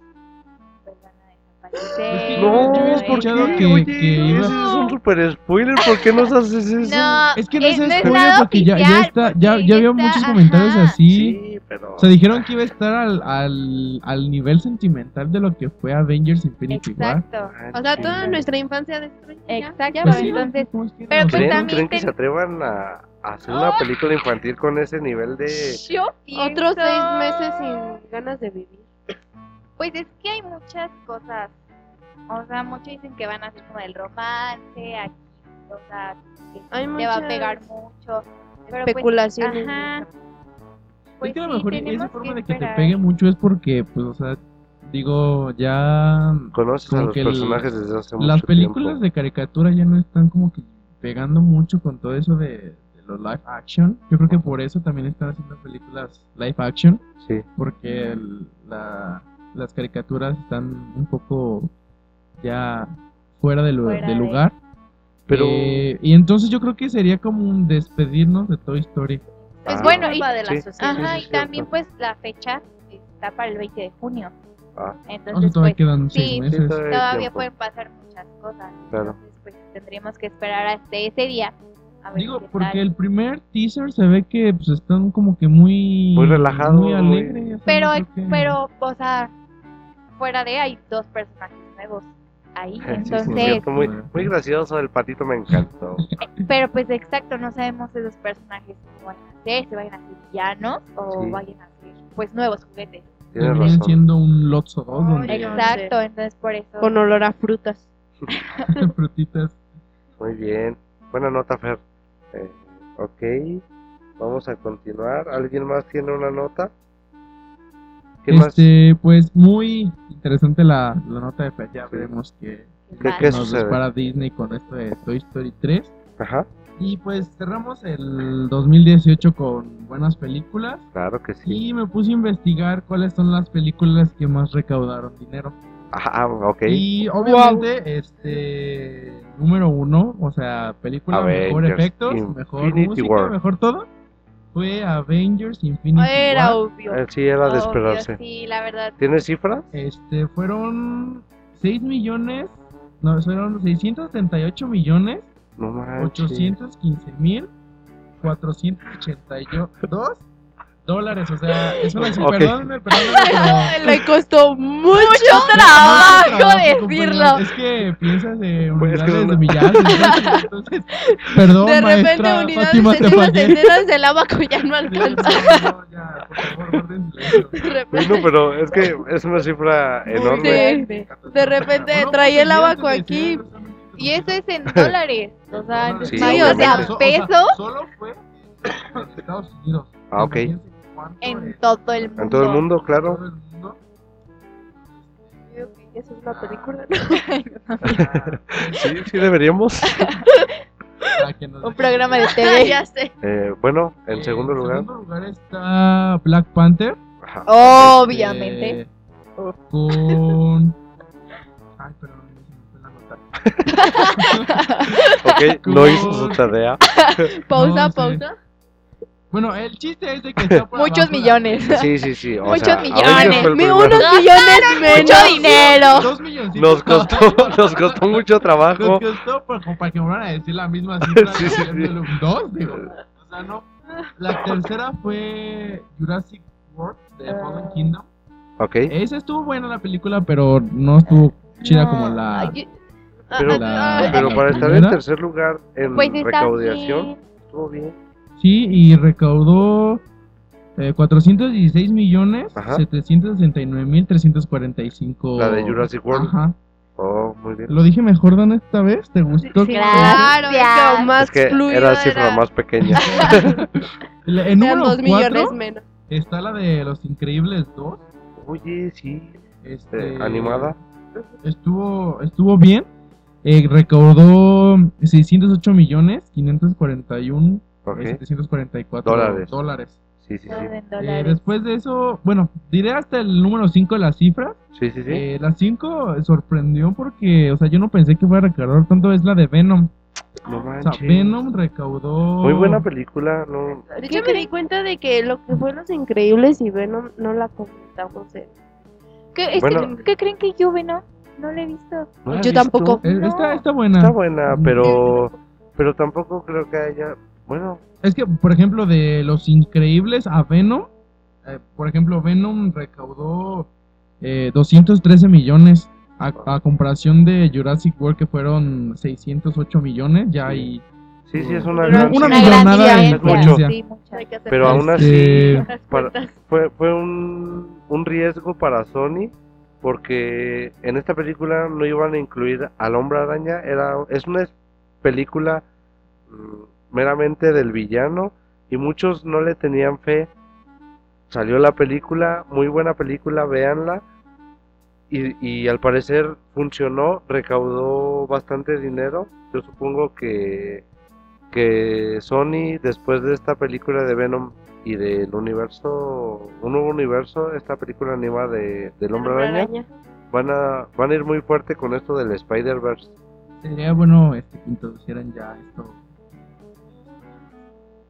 Speaker 2: pues van a desaparecer.
Speaker 1: No,
Speaker 3: Yo había
Speaker 2: todo
Speaker 3: escuchado que-
Speaker 1: oye,
Speaker 3: que iba-
Speaker 1: ese es un super spoiler. ¿Por qué nos haces eso?
Speaker 2: No,
Speaker 3: Es que no
Speaker 2: eh,
Speaker 3: es
Speaker 2: no es
Speaker 3: spoiler porque ya, ya está, ya, ya había
Speaker 2: está-
Speaker 3: muchos comentarios
Speaker 2: ajá.
Speaker 3: así.
Speaker 1: Sí, pero...
Speaker 3: O sea, dijeron que iba a estar al, al, al nivel sentimental de lo que fue Avengers Infinity War.
Speaker 2: Exacto,
Speaker 1: Ah,
Speaker 4: O sea, toda nuestra infancia destruida.
Speaker 2: Exacto,
Speaker 3: Pues
Speaker 4: valió.
Speaker 3: sí,
Speaker 2: entonces,
Speaker 3: ¿cómo es que
Speaker 2: pero pues
Speaker 1: ¿Creen,
Speaker 2: también
Speaker 1: creen que
Speaker 2: ten-
Speaker 1: se atrevan a, hacer una película infantil con ese nivel de...
Speaker 2: yo
Speaker 4: Otros seis meses sin ganas de vivir.
Speaker 2: Pues es que hay muchas cosas. O sea, muchos dicen que van a ser como el romance, aquí, o sea, que
Speaker 4: Hay
Speaker 2: le va a
Speaker 4: muchas
Speaker 2: pegar mucho. Pero pues, ajá. Pues
Speaker 3: es que a lo
Speaker 2: sí,
Speaker 3: mejor esa
Speaker 2: tenemos
Speaker 3: forma
Speaker 2: que
Speaker 3: de que te pegue mucho es porque, pues, o sea, digo, ya
Speaker 1: Conoces a los
Speaker 3: que el-
Speaker 1: personajes desde hace mucho
Speaker 3: las películas
Speaker 1: tiempo.
Speaker 3: de caricatura ya no están como que pegando mucho con todo eso de, de los live action. Yo creo que por eso también están haciendo películas live action,
Speaker 1: Sí.
Speaker 3: porque el- la- las caricaturas están un poco ya fuera de,
Speaker 2: Fuera
Speaker 3: de lugar.
Speaker 1: Pero...
Speaker 3: Eh, y entonces yo creo que sería como un despedirnos de Toy Story.
Speaker 2: Pues
Speaker 1: Ah,
Speaker 2: bueno, y,
Speaker 4: de la
Speaker 1: sí.
Speaker 4: sociedad.
Speaker 2: ajá,
Speaker 1: sí,
Speaker 2: y
Speaker 1: sí,
Speaker 2: también pues la fecha está para el 20 de junio.
Speaker 1: Ah.
Speaker 3: O sea,
Speaker 2: Entonces,
Speaker 3: todavía
Speaker 2: pues
Speaker 3: quedan
Speaker 2: sí,
Speaker 3: seis
Speaker 2: sí,
Speaker 3: meses.
Speaker 1: todavía
Speaker 2: pueden pasar muchas cosas.
Speaker 1: Claro.
Speaker 2: Entonces, pues tendríamos que esperar hasta ese día. A ver
Speaker 3: Digo, porque
Speaker 2: tal.
Speaker 3: el primer teaser se ve que pues están como que muy...
Speaker 1: Muy relajados,
Speaker 3: Muy alegres.
Speaker 2: Pero,
Speaker 3: no creo que-
Speaker 2: pero, o sea, fuera de hay dos personajes nuevos ahí. <laughs>
Speaker 1: Sí, sí,
Speaker 2: Entonces,
Speaker 1: muy, muy gracioso, el patito me encantó. <laughs>
Speaker 2: pero pues exacto, no sabemos esos personajes cómo van a ser, si vayan a ser villanos o
Speaker 1: Sí.
Speaker 2: vayan a ser pues nuevos juguetes.
Speaker 1: Tienes razón.
Speaker 3: siendo un Lotso 2 donde
Speaker 4: Ay,
Speaker 2: Exacto, entonces por eso.
Speaker 4: Con olor a frutas. <laughs>
Speaker 3: frutitas.
Speaker 1: Muy bien. Buena nota, Fer. Eh, ok. Vamos a continuar. ¿Alguien más tiene una nota? ¿Qué más?
Speaker 3: Este, pues muy interesante la, la nota de Fer. Ya veremos que
Speaker 1: ¿Qué, qué
Speaker 3: nos
Speaker 1: sucede?
Speaker 3: dispara Disney con esto de Toy Story 3.
Speaker 1: Ajá,
Speaker 3: Y pues cerramos el 2018 con buenas películas.
Speaker 1: claro que sí.
Speaker 3: Y me puse a investigar cuáles son las películas que más recaudaron dinero.
Speaker 1: Ah, ok.
Speaker 3: Y obviamente, este número uno, o sea, película, mejor
Speaker 1: Avengers,
Speaker 3: efectos, mejor
Speaker 1: Infinity
Speaker 3: música,
Speaker 1: War.
Speaker 3: mejor todo, fue Avengers Infinity
Speaker 4: Era
Speaker 3: War.
Speaker 4: obvio.
Speaker 1: Eh, sí, era de
Speaker 2: Obvio,
Speaker 1: esperarse.
Speaker 2: Sí, la verdad.
Speaker 1: ¿Tienes cifras?
Speaker 3: Este, fueron 6 millones, no, fueron 678 millones,
Speaker 1: No manches.
Speaker 3: 815 mil, 482 dólares, o sea, es una cifra,
Speaker 1: Ok.
Speaker 3: perdónenme, perdónenme, pero... <laughs>
Speaker 4: Le costó mucho.
Speaker 2: trabajo
Speaker 3: compañeros.
Speaker 2: decirlo.
Speaker 3: Es que piensas de
Speaker 1: Pues es que
Speaker 3: unidades de millares, entonces, perdón,
Speaker 4: De repente
Speaker 3: maestra
Speaker 4: unidades
Speaker 3: Fátima, fallé.
Speaker 4: centenas del abaco ya no alcanza.
Speaker 3: No, ya, por favor,
Speaker 1: Bueno, pero es que es una cifra enorme.
Speaker 4: Sí. De repente traía el abaco aquí.
Speaker 2: Y eso es en dólares. O sea.
Speaker 1: Sí,
Speaker 2: sí, o sea, pesos
Speaker 3: Solo fue <coughs> en Estados Unidos.
Speaker 1: Ah, ok.
Speaker 2: En todo el mundo.
Speaker 1: En todo el mundo,
Speaker 3: todo
Speaker 1: claro.
Speaker 3: el mundo.
Speaker 4: Digo que Eso es una película, ¿no? <laughs>
Speaker 3: Para- <laughs>
Speaker 1: Sí, sí deberíamos. <laughs>
Speaker 2: Un programa de
Speaker 4: Ah,
Speaker 2: TV.
Speaker 4: ya sé.
Speaker 1: Eh, bueno, en
Speaker 3: Eh,
Speaker 1: segundo lugar.
Speaker 3: segundo lugar está Black Panther.
Speaker 1: Ajá.
Speaker 2: Obviamente.
Speaker 3: eh, con. Ay, perdón, se me fue la nota.
Speaker 1: Ok, no hizo su tarea.
Speaker 4: Pausa,
Speaker 3: No, sí.
Speaker 4: pausa.
Speaker 3: Bueno, el chiste es de que está por
Speaker 2: Muchos
Speaker 3: abajo la-
Speaker 2: millones.
Speaker 1: Sí, sí, sí. O
Speaker 2: Muchos
Speaker 1: sea,
Speaker 2: millones.
Speaker 4: Unos millones menos.
Speaker 2: Mucho dinero.
Speaker 3: Dos milloncitos.
Speaker 1: Nos costó, <laughs> nos costó mucho trabajo.
Speaker 3: Nos costó por- para que me van a decir la misma cifra.
Speaker 1: Sí, sí, sí.
Speaker 3: dos, digo. O sea, no. La tercera fue Jurassic World de
Speaker 2: Ah.
Speaker 3: Fallen Kingdom.
Speaker 1: Ok.
Speaker 3: Esa estuvo buena la película, pero no estuvo chida
Speaker 2: No,
Speaker 3: como la.
Speaker 2: ay,
Speaker 1: Pero,
Speaker 3: La-
Speaker 1: pero para estar en tercer lugar en
Speaker 2: Pues
Speaker 1: recaudación,
Speaker 2: bien.
Speaker 1: estuvo bien.
Speaker 3: Sí, y recaudó eh, 416 millones
Speaker 1: Ajá.
Speaker 3: 769 mil 345.
Speaker 1: La de Jurassic World.
Speaker 3: Ajá.
Speaker 1: Oh, muy bien.
Speaker 3: ¿Lo dije mejor, Dan, esta vez? ¿Te gustó?
Speaker 2: Sí,
Speaker 4: Claro, que más
Speaker 1: Es que era cifra
Speaker 4: era.
Speaker 1: más pequeña. <laughs> <laughs>
Speaker 3: En número
Speaker 4: dos millones
Speaker 3: 4
Speaker 4: menos.
Speaker 3: está la de Los Increíbles 2.
Speaker 1: Oye, sí.
Speaker 3: Este,
Speaker 1: Eh, animada.
Speaker 3: Estuvo, estuvo bien. Eh, recaudó 608 millones 541
Speaker 1: Ok.
Speaker 3: eh, 744
Speaker 1: Dólares.
Speaker 3: dólares.
Speaker 1: Sí, sí, sí.
Speaker 3: Eh, después de eso, bueno, diré hasta el número 5 de las cifras.
Speaker 1: Sí, sí, sí.
Speaker 3: Eh, la 5 sorprendió porque, o sea, yo no pensé que fuera a recaudar tanto. Es la de Venom.
Speaker 1: no
Speaker 3: O sea. Venom recaudó.
Speaker 1: Muy buena película, ¿no?
Speaker 4: De hecho, me di cuenta de que lo que fue Los Increíbles y Venom no la comentamos. eh.
Speaker 2: ¿Qué, es
Speaker 1: bueno.
Speaker 2: que, ¿qué creen que yo ve, no? La he visto.
Speaker 1: ¿No la
Speaker 4: Yo
Speaker 1: visto?
Speaker 4: tampoco.
Speaker 3: Eh,
Speaker 2: No.
Speaker 3: está, está buena.
Speaker 1: Está buena, pero pero tampoco creo que haya. Bueno,
Speaker 3: Es que, por ejemplo, de Los Increíbles a Venom, eh, por ejemplo, Venom recaudó eh, 213 millones a, a comparación de Jurassic World que fueron 608 millones, ya
Speaker 1: Sí.
Speaker 3: hay...
Speaker 1: sí, sí es una gran.
Speaker 3: millonada
Speaker 1: de
Speaker 2: diferencia.
Speaker 1: diferencia.
Speaker 2: Sí,
Speaker 1: Pero aún
Speaker 3: Este,
Speaker 1: así, para-
Speaker 4: cuentas.
Speaker 1: fue, fue un, un riesgo para Sony porque en esta película no iban a incluir al hombre araña, era, es una película mm, meramente del villano y muchos no le tenían fe. Salió la película, muy buena película, véanla. Y, y al parecer funcionó, recaudó bastante dinero. Yo supongo que, que Sony, después de esta película de Venom y del universo, un nuevo universo, esta película animada de, del Hombre Araña, van a, van a ir muy fuerte con esto del Spider-Verse.
Speaker 3: Sería bueno este, que introducieran ya esto.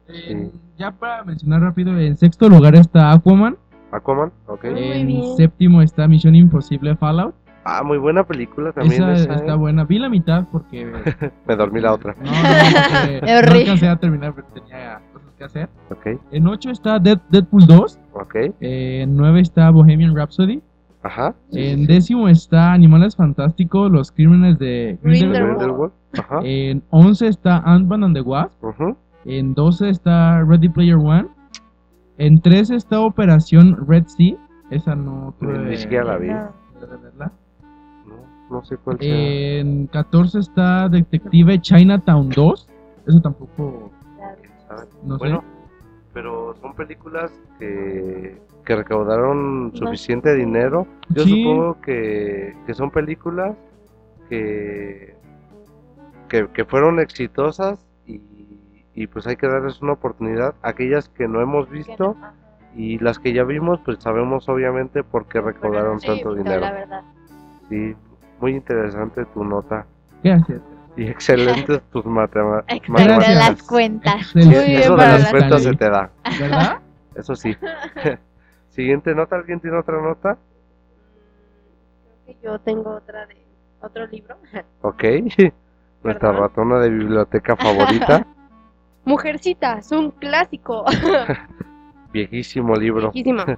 Speaker 3: Eh,
Speaker 1: Sí.
Speaker 3: Ya para mencionar rápido, en sexto lugar está Aquaman,
Speaker 1: Aquaman, ok.
Speaker 4: Muy
Speaker 3: en
Speaker 4: bien.
Speaker 3: séptimo está Misión Imposible Fallout.
Speaker 1: Ah, muy buena película también.
Speaker 3: Esa
Speaker 1: esa,
Speaker 3: está
Speaker 1: ¿eh?
Speaker 3: buena. Vi la mitad porque <laughs>
Speaker 1: Me dormí la otra.
Speaker 3: No, no, porque no <laughs> alcancé a terminar, pero tenía cosas que hacer.
Speaker 1: Ok,
Speaker 3: En 8 está Dead- Deadpool 2.
Speaker 1: ok.
Speaker 3: En 9 está Bohemian Rhapsody.
Speaker 1: Ajá. sí, sí,
Speaker 3: En
Speaker 1: sí.
Speaker 3: décimo está Animales Fantásticos, Los Crímenes de
Speaker 4: Grindelwald.
Speaker 1: Grindelwald, Ajá.
Speaker 3: En 11 está Ant-Man and the Wasp.
Speaker 1: ujú.
Speaker 3: En 12 está Ready Player One. En 13 está Operación Red Sea. Esa no
Speaker 1: Ni,
Speaker 3: tuve
Speaker 1: ni siquiera la vi.
Speaker 2: No.
Speaker 1: No, no sé cuál sea.
Speaker 3: En 14 está Detective Chinatown 2. Eso tampoco, no
Speaker 1: Bueno,
Speaker 3: sé.
Speaker 1: pero son películas que, que recaudaron suficiente dinero. Yo
Speaker 3: Sí.
Speaker 1: supongo que, que son películas que, que, que fueron exitosas y, pues hay que darles una oportunidad. Aquellas que no hemos visto y las que ya vimos, pues sabemos obviamente por qué recaudaron
Speaker 2: Sí,
Speaker 1: tanto
Speaker 2: sí,
Speaker 1: dinero.
Speaker 2: La verdad.
Speaker 1: Sí, muy interesante tu nota.
Speaker 3: Gracias.
Speaker 1: Y excelentes <laughs> tus matema-
Speaker 2: Excelente las cuentas.
Speaker 3: Excelente.
Speaker 4: Muy bien
Speaker 1: Eso de las cuentas se te da.
Speaker 3: ¿Verdad? <laughs>
Speaker 1: Eso sí. <laughs> Siguiente nota, ¿alguien tiene otra nota?
Speaker 4: Creo que yo tengo otra de otro libro.
Speaker 1: Ok. Nuestra
Speaker 4: Perdón.
Speaker 1: ratona de biblioteca favorita.
Speaker 4: Mujercitas, un clásico. <laughs>
Speaker 1: Viejísimo libro.
Speaker 4: Viejísima. <laughs>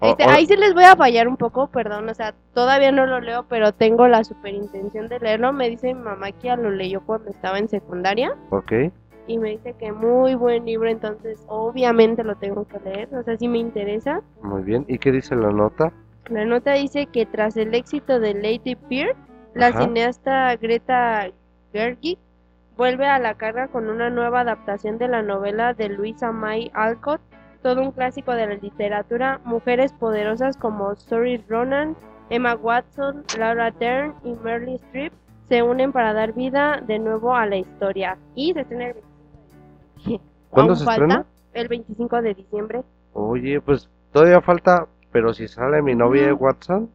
Speaker 1: O-
Speaker 4: Este, ahí sí les voy a fallar un poco, perdón, o sea, todavía no lo leo, pero tengo la super intención de leerlo. Me dice mi mamá que ya lo leyó cuando estaba en secundaria
Speaker 1: Ok.
Speaker 4: y me dice que muy buen libro, entonces obviamente lo tengo que leer, o sea, sí me interesa.
Speaker 1: Muy bien. ¿Y qué dice la nota?
Speaker 4: La nota dice que tras el éxito de Lady Bird, la
Speaker 1: Ajá.
Speaker 4: cineasta Greta Gerwig vuelve a la carga con una nueva adaptación de la novela de Louisa May Alcott, todo un clásico de la literatura. Mujeres poderosas como Saoirse Ronan, Emma Watson, Laura Dern y Meryl Streep se unen para dar vida de nuevo a la historia. Y se estrena el 25 de
Speaker 1: ¿Cuándo
Speaker 4: ¿Aún
Speaker 1: se
Speaker 4: falta?
Speaker 1: estrena?
Speaker 4: El 25 de diciembre.
Speaker 1: Oye, pues todavía falta, pero si sale mi novia de. Watson,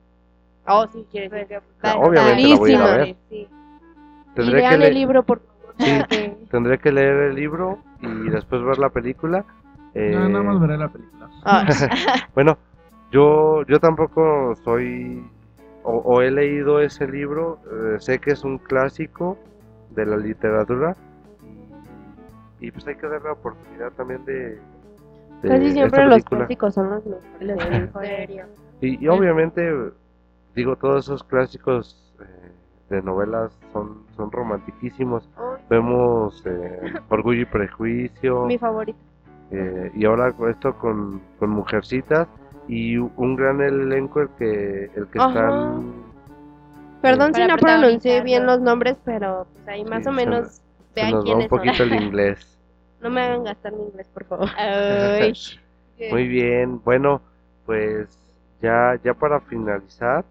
Speaker 4: Oh, sí, quieres
Speaker 2: Pues,
Speaker 4: decir.
Speaker 1: Obviamente la voy a ir a ver.
Speaker 2: Sí.
Speaker 4: Y
Speaker 1: tendré que,
Speaker 4: lean
Speaker 1: le-
Speaker 4: el libro, por favor.
Speaker 1: Sí. <laughs> tendré que leer el libro y después ver la película. Eh,
Speaker 3: No, nada más veré la película.
Speaker 4: Ah, <laughs>
Speaker 1: Bueno, yo, yo tampoco soy o, o he leído ese libro, eh, sé que es un clásico de la literatura y, pues hay que dar la oportunidad también de, de
Speaker 4: Casi
Speaker 1: esta
Speaker 4: siempre los clásicos son los mejores. <laughs>
Speaker 1: Y, y obviamente, digo, todos esos clásicos eh, de novelas son, son romantiquísimos. Vemos eh, <laughs> Orgullo y Prejuicio.
Speaker 4: Mi favorito.
Speaker 1: Eh, y ahora esto con, con Mujercitas y un gran elenco el que el que
Speaker 4: Ajá.
Speaker 1: están
Speaker 4: Perdón si
Speaker 2: Para
Speaker 4: no pronuncié bien los nombres, pero pues ahí más
Speaker 1: Sí,
Speaker 4: o
Speaker 1: se
Speaker 4: menos
Speaker 1: nos- se
Speaker 4: vean
Speaker 1: nos va un
Speaker 4: son.
Speaker 1: poquito el inglés. <laughs>
Speaker 4: No me hagan gastar mi inglés, por favor. <laughs>
Speaker 2: Ay,
Speaker 1: Muy bien, bueno, pues ya ya para finalizar,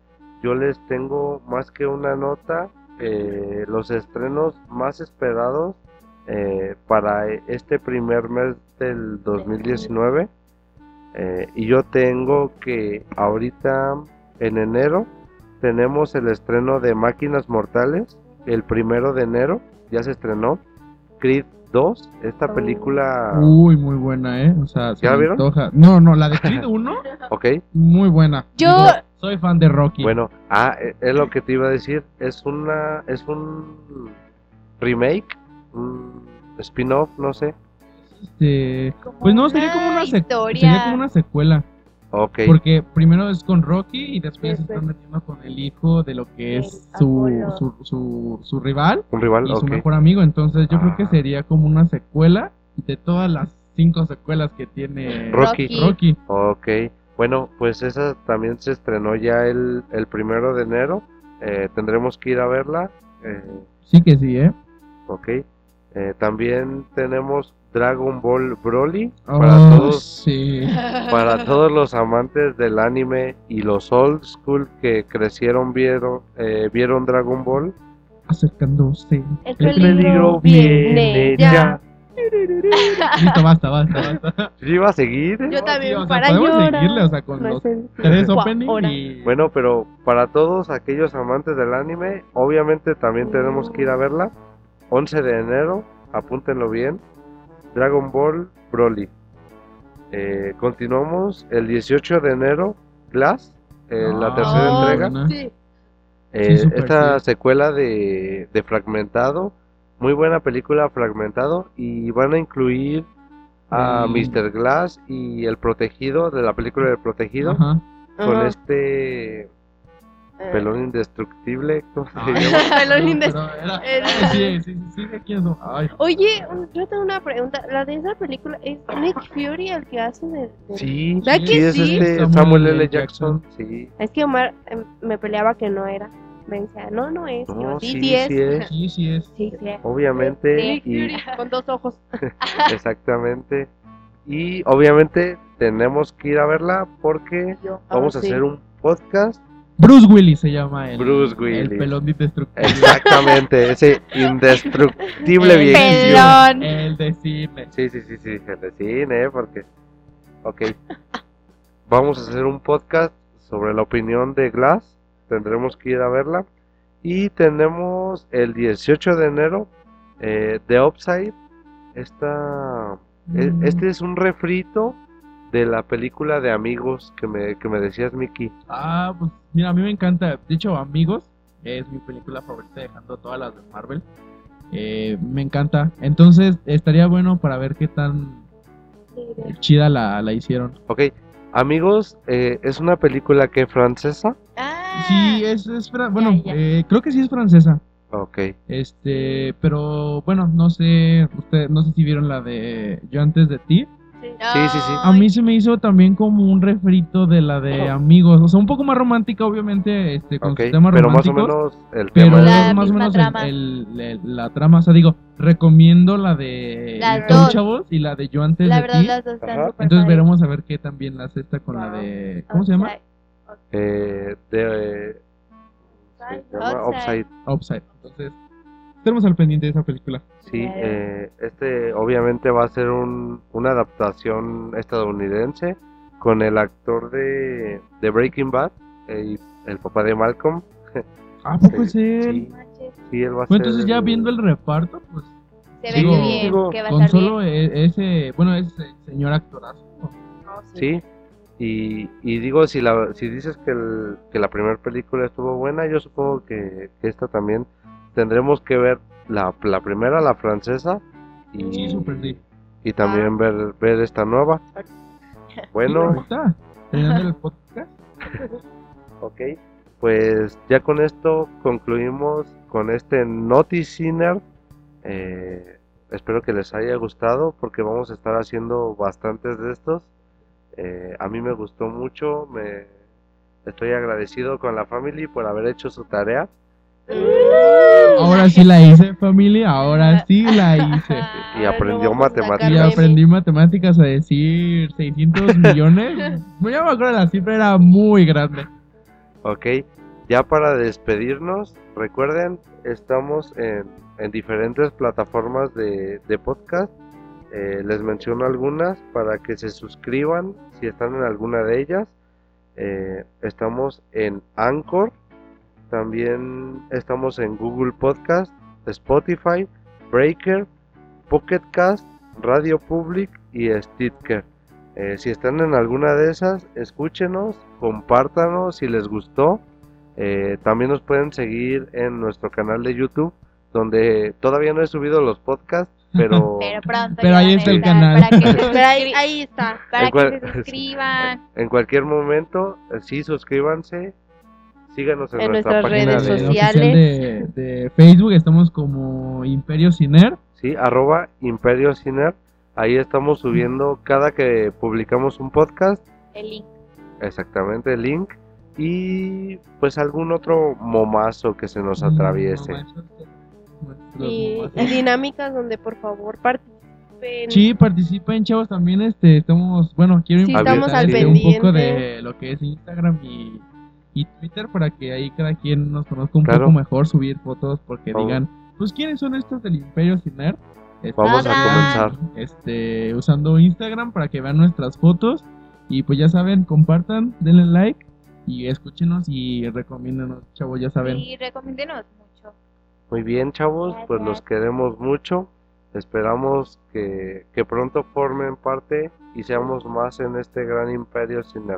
Speaker 1: yo les tengo más que una nota eh, los estrenos más esperados eh, para este primer mes del 2019 eh, y yo tengo que ahorita en enero tenemos el estreno de Máquinas Mortales el primero de enero ya se estrenó Creed 2 esta
Speaker 4: Oh.
Speaker 1: película
Speaker 3: Uy, muy buena, ¿eh? O sea, se
Speaker 1: ¿Ya la vieron?
Speaker 3: antoja. No, no, la de Creed 1, <laughs>
Speaker 1: ok
Speaker 3: muy buena.
Speaker 2: Yo-
Speaker 3: Digo, soy fan de Rocky.
Speaker 1: Bueno, ah, e- es lo que te iba a decir. Es una, es un remake, un spin-off, no sé.
Speaker 3: Este,
Speaker 2: como
Speaker 3: pues no, sería como una, sec-
Speaker 2: historia.
Speaker 3: sería como una secuela.
Speaker 1: Ok,
Speaker 3: Porque primero es con Rocky y después están metiendo con el hijo de lo que es su, su, su, su rival
Speaker 1: un rival,
Speaker 3: y su mejor amigo. Entonces yo creo que
Speaker 1: Ah.
Speaker 3: sería como una secuela de todas las cinco secuelas que tiene
Speaker 1: Rocky.
Speaker 3: Rocky.
Speaker 1: Ok, bueno, pues esa también se estrenó ya el, el primero de enero. Eh, tendremos que ir a verla. eh,
Speaker 3: Sí que sí, ¿eh?
Speaker 1: ok. Eh, también tenemos Dragon Ball Broly para
Speaker 3: Oh,
Speaker 1: todos.
Speaker 3: sí. <laughs>
Speaker 1: Para todos los amantes del anime y los old school que crecieron vieron eh, vieron Dragon Ball,
Speaker 3: Acercándose.
Speaker 4: El
Speaker 1: el peligro viene ya.
Speaker 3: Listo, basta, basta, basta. <laughs>
Speaker 1: Yo iba a seguir.
Speaker 4: Yo también,
Speaker 3: Sí, o sea,
Speaker 4: para
Speaker 3: podemos
Speaker 4: llorar.
Speaker 3: seguirle, o sea, con
Speaker 4: No
Speaker 3: los
Speaker 4: sé.
Speaker 3: tres
Speaker 4: Gua-
Speaker 3: openings
Speaker 4: ahora.
Speaker 3: y...
Speaker 1: Bueno, pero para todos aquellos amantes del anime, obviamente también tenemos que ir a verla. 11 de enero, apúntenlo bien. Dragon Ball Broly. Eh, continuamos el 18 de enero, Glass, eh, la tercera entrega.
Speaker 4: Sí.
Speaker 1: Eh, esta
Speaker 3: sí.
Speaker 1: secuela de, de Fragmentado, muy buena película Fragmentado, y van a incluir a. Mr. Glass y el protegido de la película del protegido
Speaker 3: Ajá.
Speaker 1: con
Speaker 4: Ajá.
Speaker 1: este pelón indestructible. ¿cómo se
Speaker 3: Ay,
Speaker 1: llama? <laughs>
Speaker 4: Pelón
Speaker 3: no,
Speaker 4: indes-
Speaker 3: pero era-
Speaker 4: el-
Speaker 3: Sí, sí, sí, sí,
Speaker 4: Oye, yo tengo una pregunta. La de esa película es Nick Fury el que hace de. de-
Speaker 1: Sí,
Speaker 4: ¿Verdad
Speaker 1: sí,
Speaker 4: que
Speaker 1: es
Speaker 4: sí?
Speaker 1: este
Speaker 3: Samuel L.
Speaker 1: Jackson. Sí,
Speaker 4: Es que Omar em, me peleaba que no era. Me decía, no, no es. Yo,
Speaker 1: no,
Speaker 4: sí,
Speaker 1: sí,
Speaker 4: es.
Speaker 1: sí es.
Speaker 3: sí, sí es.
Speaker 4: Sí, sí es.
Speaker 1: Obviamente,
Speaker 4: Nick
Speaker 1: y
Speaker 4: Fury con dos ojos. <laughs>
Speaker 1: exactamente. Y obviamente tenemos que ir a verla porque
Speaker 4: Yo,
Speaker 1: vamos
Speaker 4: ah,
Speaker 1: a
Speaker 4: sí.
Speaker 1: hacer un podcast.
Speaker 3: Bruce Willis se llama el,
Speaker 1: Bruce Willis.
Speaker 3: el pelón indestructible.
Speaker 1: Exactamente, ese indestructible <laughs>
Speaker 3: El.
Speaker 2: Pelón.
Speaker 3: El de cine.
Speaker 1: Sí, sí, sí, sí, el de cine, ¿eh? porque. Ok. Vamos a hacer un podcast sobre la opinión de Glass, tendremos que ir a verla. Y tenemos el 18 de enero eh, The Upside. Esta, e-
Speaker 3: Mm.
Speaker 1: este es un refrito de la película de amigos que me, que me decías, Mickey.
Speaker 3: Ah, pues mira, a mí me encanta. De hecho, Amigos es mi película favorita, dejando todas las de Marvel. Eh, me encanta. Entonces, estaría bueno para ver qué tan chida la, la hicieron.
Speaker 1: Ok, amigos, eh, es una película que francesa.
Speaker 2: Ah,
Speaker 3: Sí, es, es fra- bueno,
Speaker 2: ya.
Speaker 3: eh, creo que sí es francesa.
Speaker 1: Ok,
Speaker 3: Este, pero bueno, no sé, usted, no sé si vieron la de Yo antes de ti.
Speaker 1: Sí, sí, sí.
Speaker 3: A mí se me hizo también como un refrito de la de Amigos, o sea, un poco más romántica, obviamente, este, con
Speaker 1: ok,
Speaker 3: sus temas
Speaker 1: pero más o menos el
Speaker 3: Pero
Speaker 1: tema
Speaker 2: La
Speaker 3: es más o menos
Speaker 2: trama.
Speaker 3: el- el- el- la trama, o sea, digo, recomiendo la de
Speaker 2: dos.
Speaker 3: Chavos y la de Yo antes
Speaker 2: La
Speaker 3: de
Speaker 2: verdad,
Speaker 3: ti.
Speaker 2: las dos están
Speaker 3: Entonces veremos a ver qué también la hace esta con la de, ¿cómo se llama?
Speaker 1: Eh, de, se llama
Speaker 2: Outside.
Speaker 1: Upside.
Speaker 3: Upside. Entonces, estemos al pendiente de esa película.
Speaker 1: Sí, eh, este obviamente va a ser un, una adaptación estadounidense con el actor de, de Breaking Bad, eh, y el papá de Malcolm. <laughs>
Speaker 3: Ah, poco es
Speaker 1: Sí,
Speaker 3: él?
Speaker 1: sí, sí, él va a
Speaker 3: Bueno,
Speaker 1: ser
Speaker 3: entonces ya
Speaker 1: el-
Speaker 3: viendo el reparto, pues
Speaker 2: Se ve
Speaker 3: Digo-
Speaker 2: que bien,
Speaker 1: digo,
Speaker 2: que va a
Speaker 3: con
Speaker 2: estar
Speaker 3: solo
Speaker 2: bien.
Speaker 3: e- ese, bueno, ese señor actorazo.
Speaker 1: Sí, y, y digo, si la si dices que, el- que la primera película estuvo buena, yo supongo que, que esta también tendremos que ver la, la primera, la francesa, y,
Speaker 3: Sí,
Speaker 1: y también ver, ver esta nueva. <laughs> Bueno,
Speaker 3: el podcast. <laughs>
Speaker 1: ok, pues ya con esto concluimos con este Noticiner. Eh, espero que les haya gustado porque vamos a estar haciendo bastantes de estos. Eh, a mí me gustó mucho, me estoy agradecido con la family por haber hecho su tarea.
Speaker 3: Ahora sí la hice, familia, ahora sí la <laughs> hice.
Speaker 1: Y aprendió
Speaker 4: sacar
Speaker 1: matemáticas.
Speaker 3: Y aprendí matemáticas a decir 600 <laughs> millones. No, me acuerdo, la cifra era muy grande.
Speaker 1: Ok, ya para despedirnos, recuerden, estamos en, en diferentes plataformas de, de podcast. Eh, les menciono algunas para que se suscriban si están en alguna de ellas. Eh, estamos en Anchor, también estamos en Google Podcast, Spotify, Breaker, Pocket Cast, Radio Public y Stitcher. Eh, si están en alguna de esas, escúchenos, compártanos si les gustó. Eh, también nos pueden seguir en nuestro canal de YouTube, donde todavía no he subido los podcasts, <laughs> pero,
Speaker 2: Pero pronto
Speaker 3: Pero
Speaker 2: ya
Speaker 3: ahí está el canal.
Speaker 2: Para que se, <laughs>
Speaker 4: Pero ahí, está.
Speaker 2: para
Speaker 1: En
Speaker 2: que
Speaker 1: cual-
Speaker 2: se <laughs> suscriban.
Speaker 1: en cualquier momento, eh, sí, suscríbanse, síganos en,
Speaker 4: En
Speaker 1: nuestra
Speaker 4: nuestras
Speaker 1: página
Speaker 4: redes
Speaker 1: de,
Speaker 4: sociales.
Speaker 3: de, de Facebook estamos como Imperio Ciner.
Speaker 1: sí, arroba Imperio Ciner. Ahí estamos subiendo cada que publicamos un podcast,
Speaker 2: El link.
Speaker 1: exactamente el link, y pues algún otro momazo que se nos atraviese.
Speaker 4: Y dinámicas donde por favor participen.
Speaker 3: Sí, participen, chavos, también este, estamos, bueno, quiero
Speaker 4: Sí,
Speaker 1: estamos al
Speaker 3: este, un poco
Speaker 4: pendiente.
Speaker 3: de lo que es Instagram y, y Twitter para que ahí cada quien nos conozca un
Speaker 1: Claro.
Speaker 3: poco mejor, subir fotos, porque
Speaker 1: Vamos.
Speaker 3: digan, pues, ¿quiénes son estos del Imperio Ciner? Este,
Speaker 1: Vamos a comenzar.
Speaker 3: Este, usando Instagram para que vean nuestras fotos y pues ya saben, compartan, denle like y escúchenos y recomiéndanos, chavos, ya saben.
Speaker 2: Y recomiéndenos mucho.
Speaker 1: Muy bien, chavos, pues los queremos mucho. Esperamos que, que pronto formen parte y seamos más en este gran imperio cine.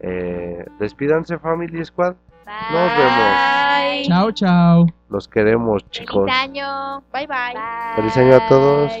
Speaker 1: Eh, despídanse, Family Squad.
Speaker 2: Bye.
Speaker 1: Nos vemos.
Speaker 3: Chao, chao.
Speaker 1: Los queremos,
Speaker 2: Feliz
Speaker 1: chicos.
Speaker 2: año.
Speaker 4: Bye bye.
Speaker 2: Bye.
Speaker 1: Feliz año a todos.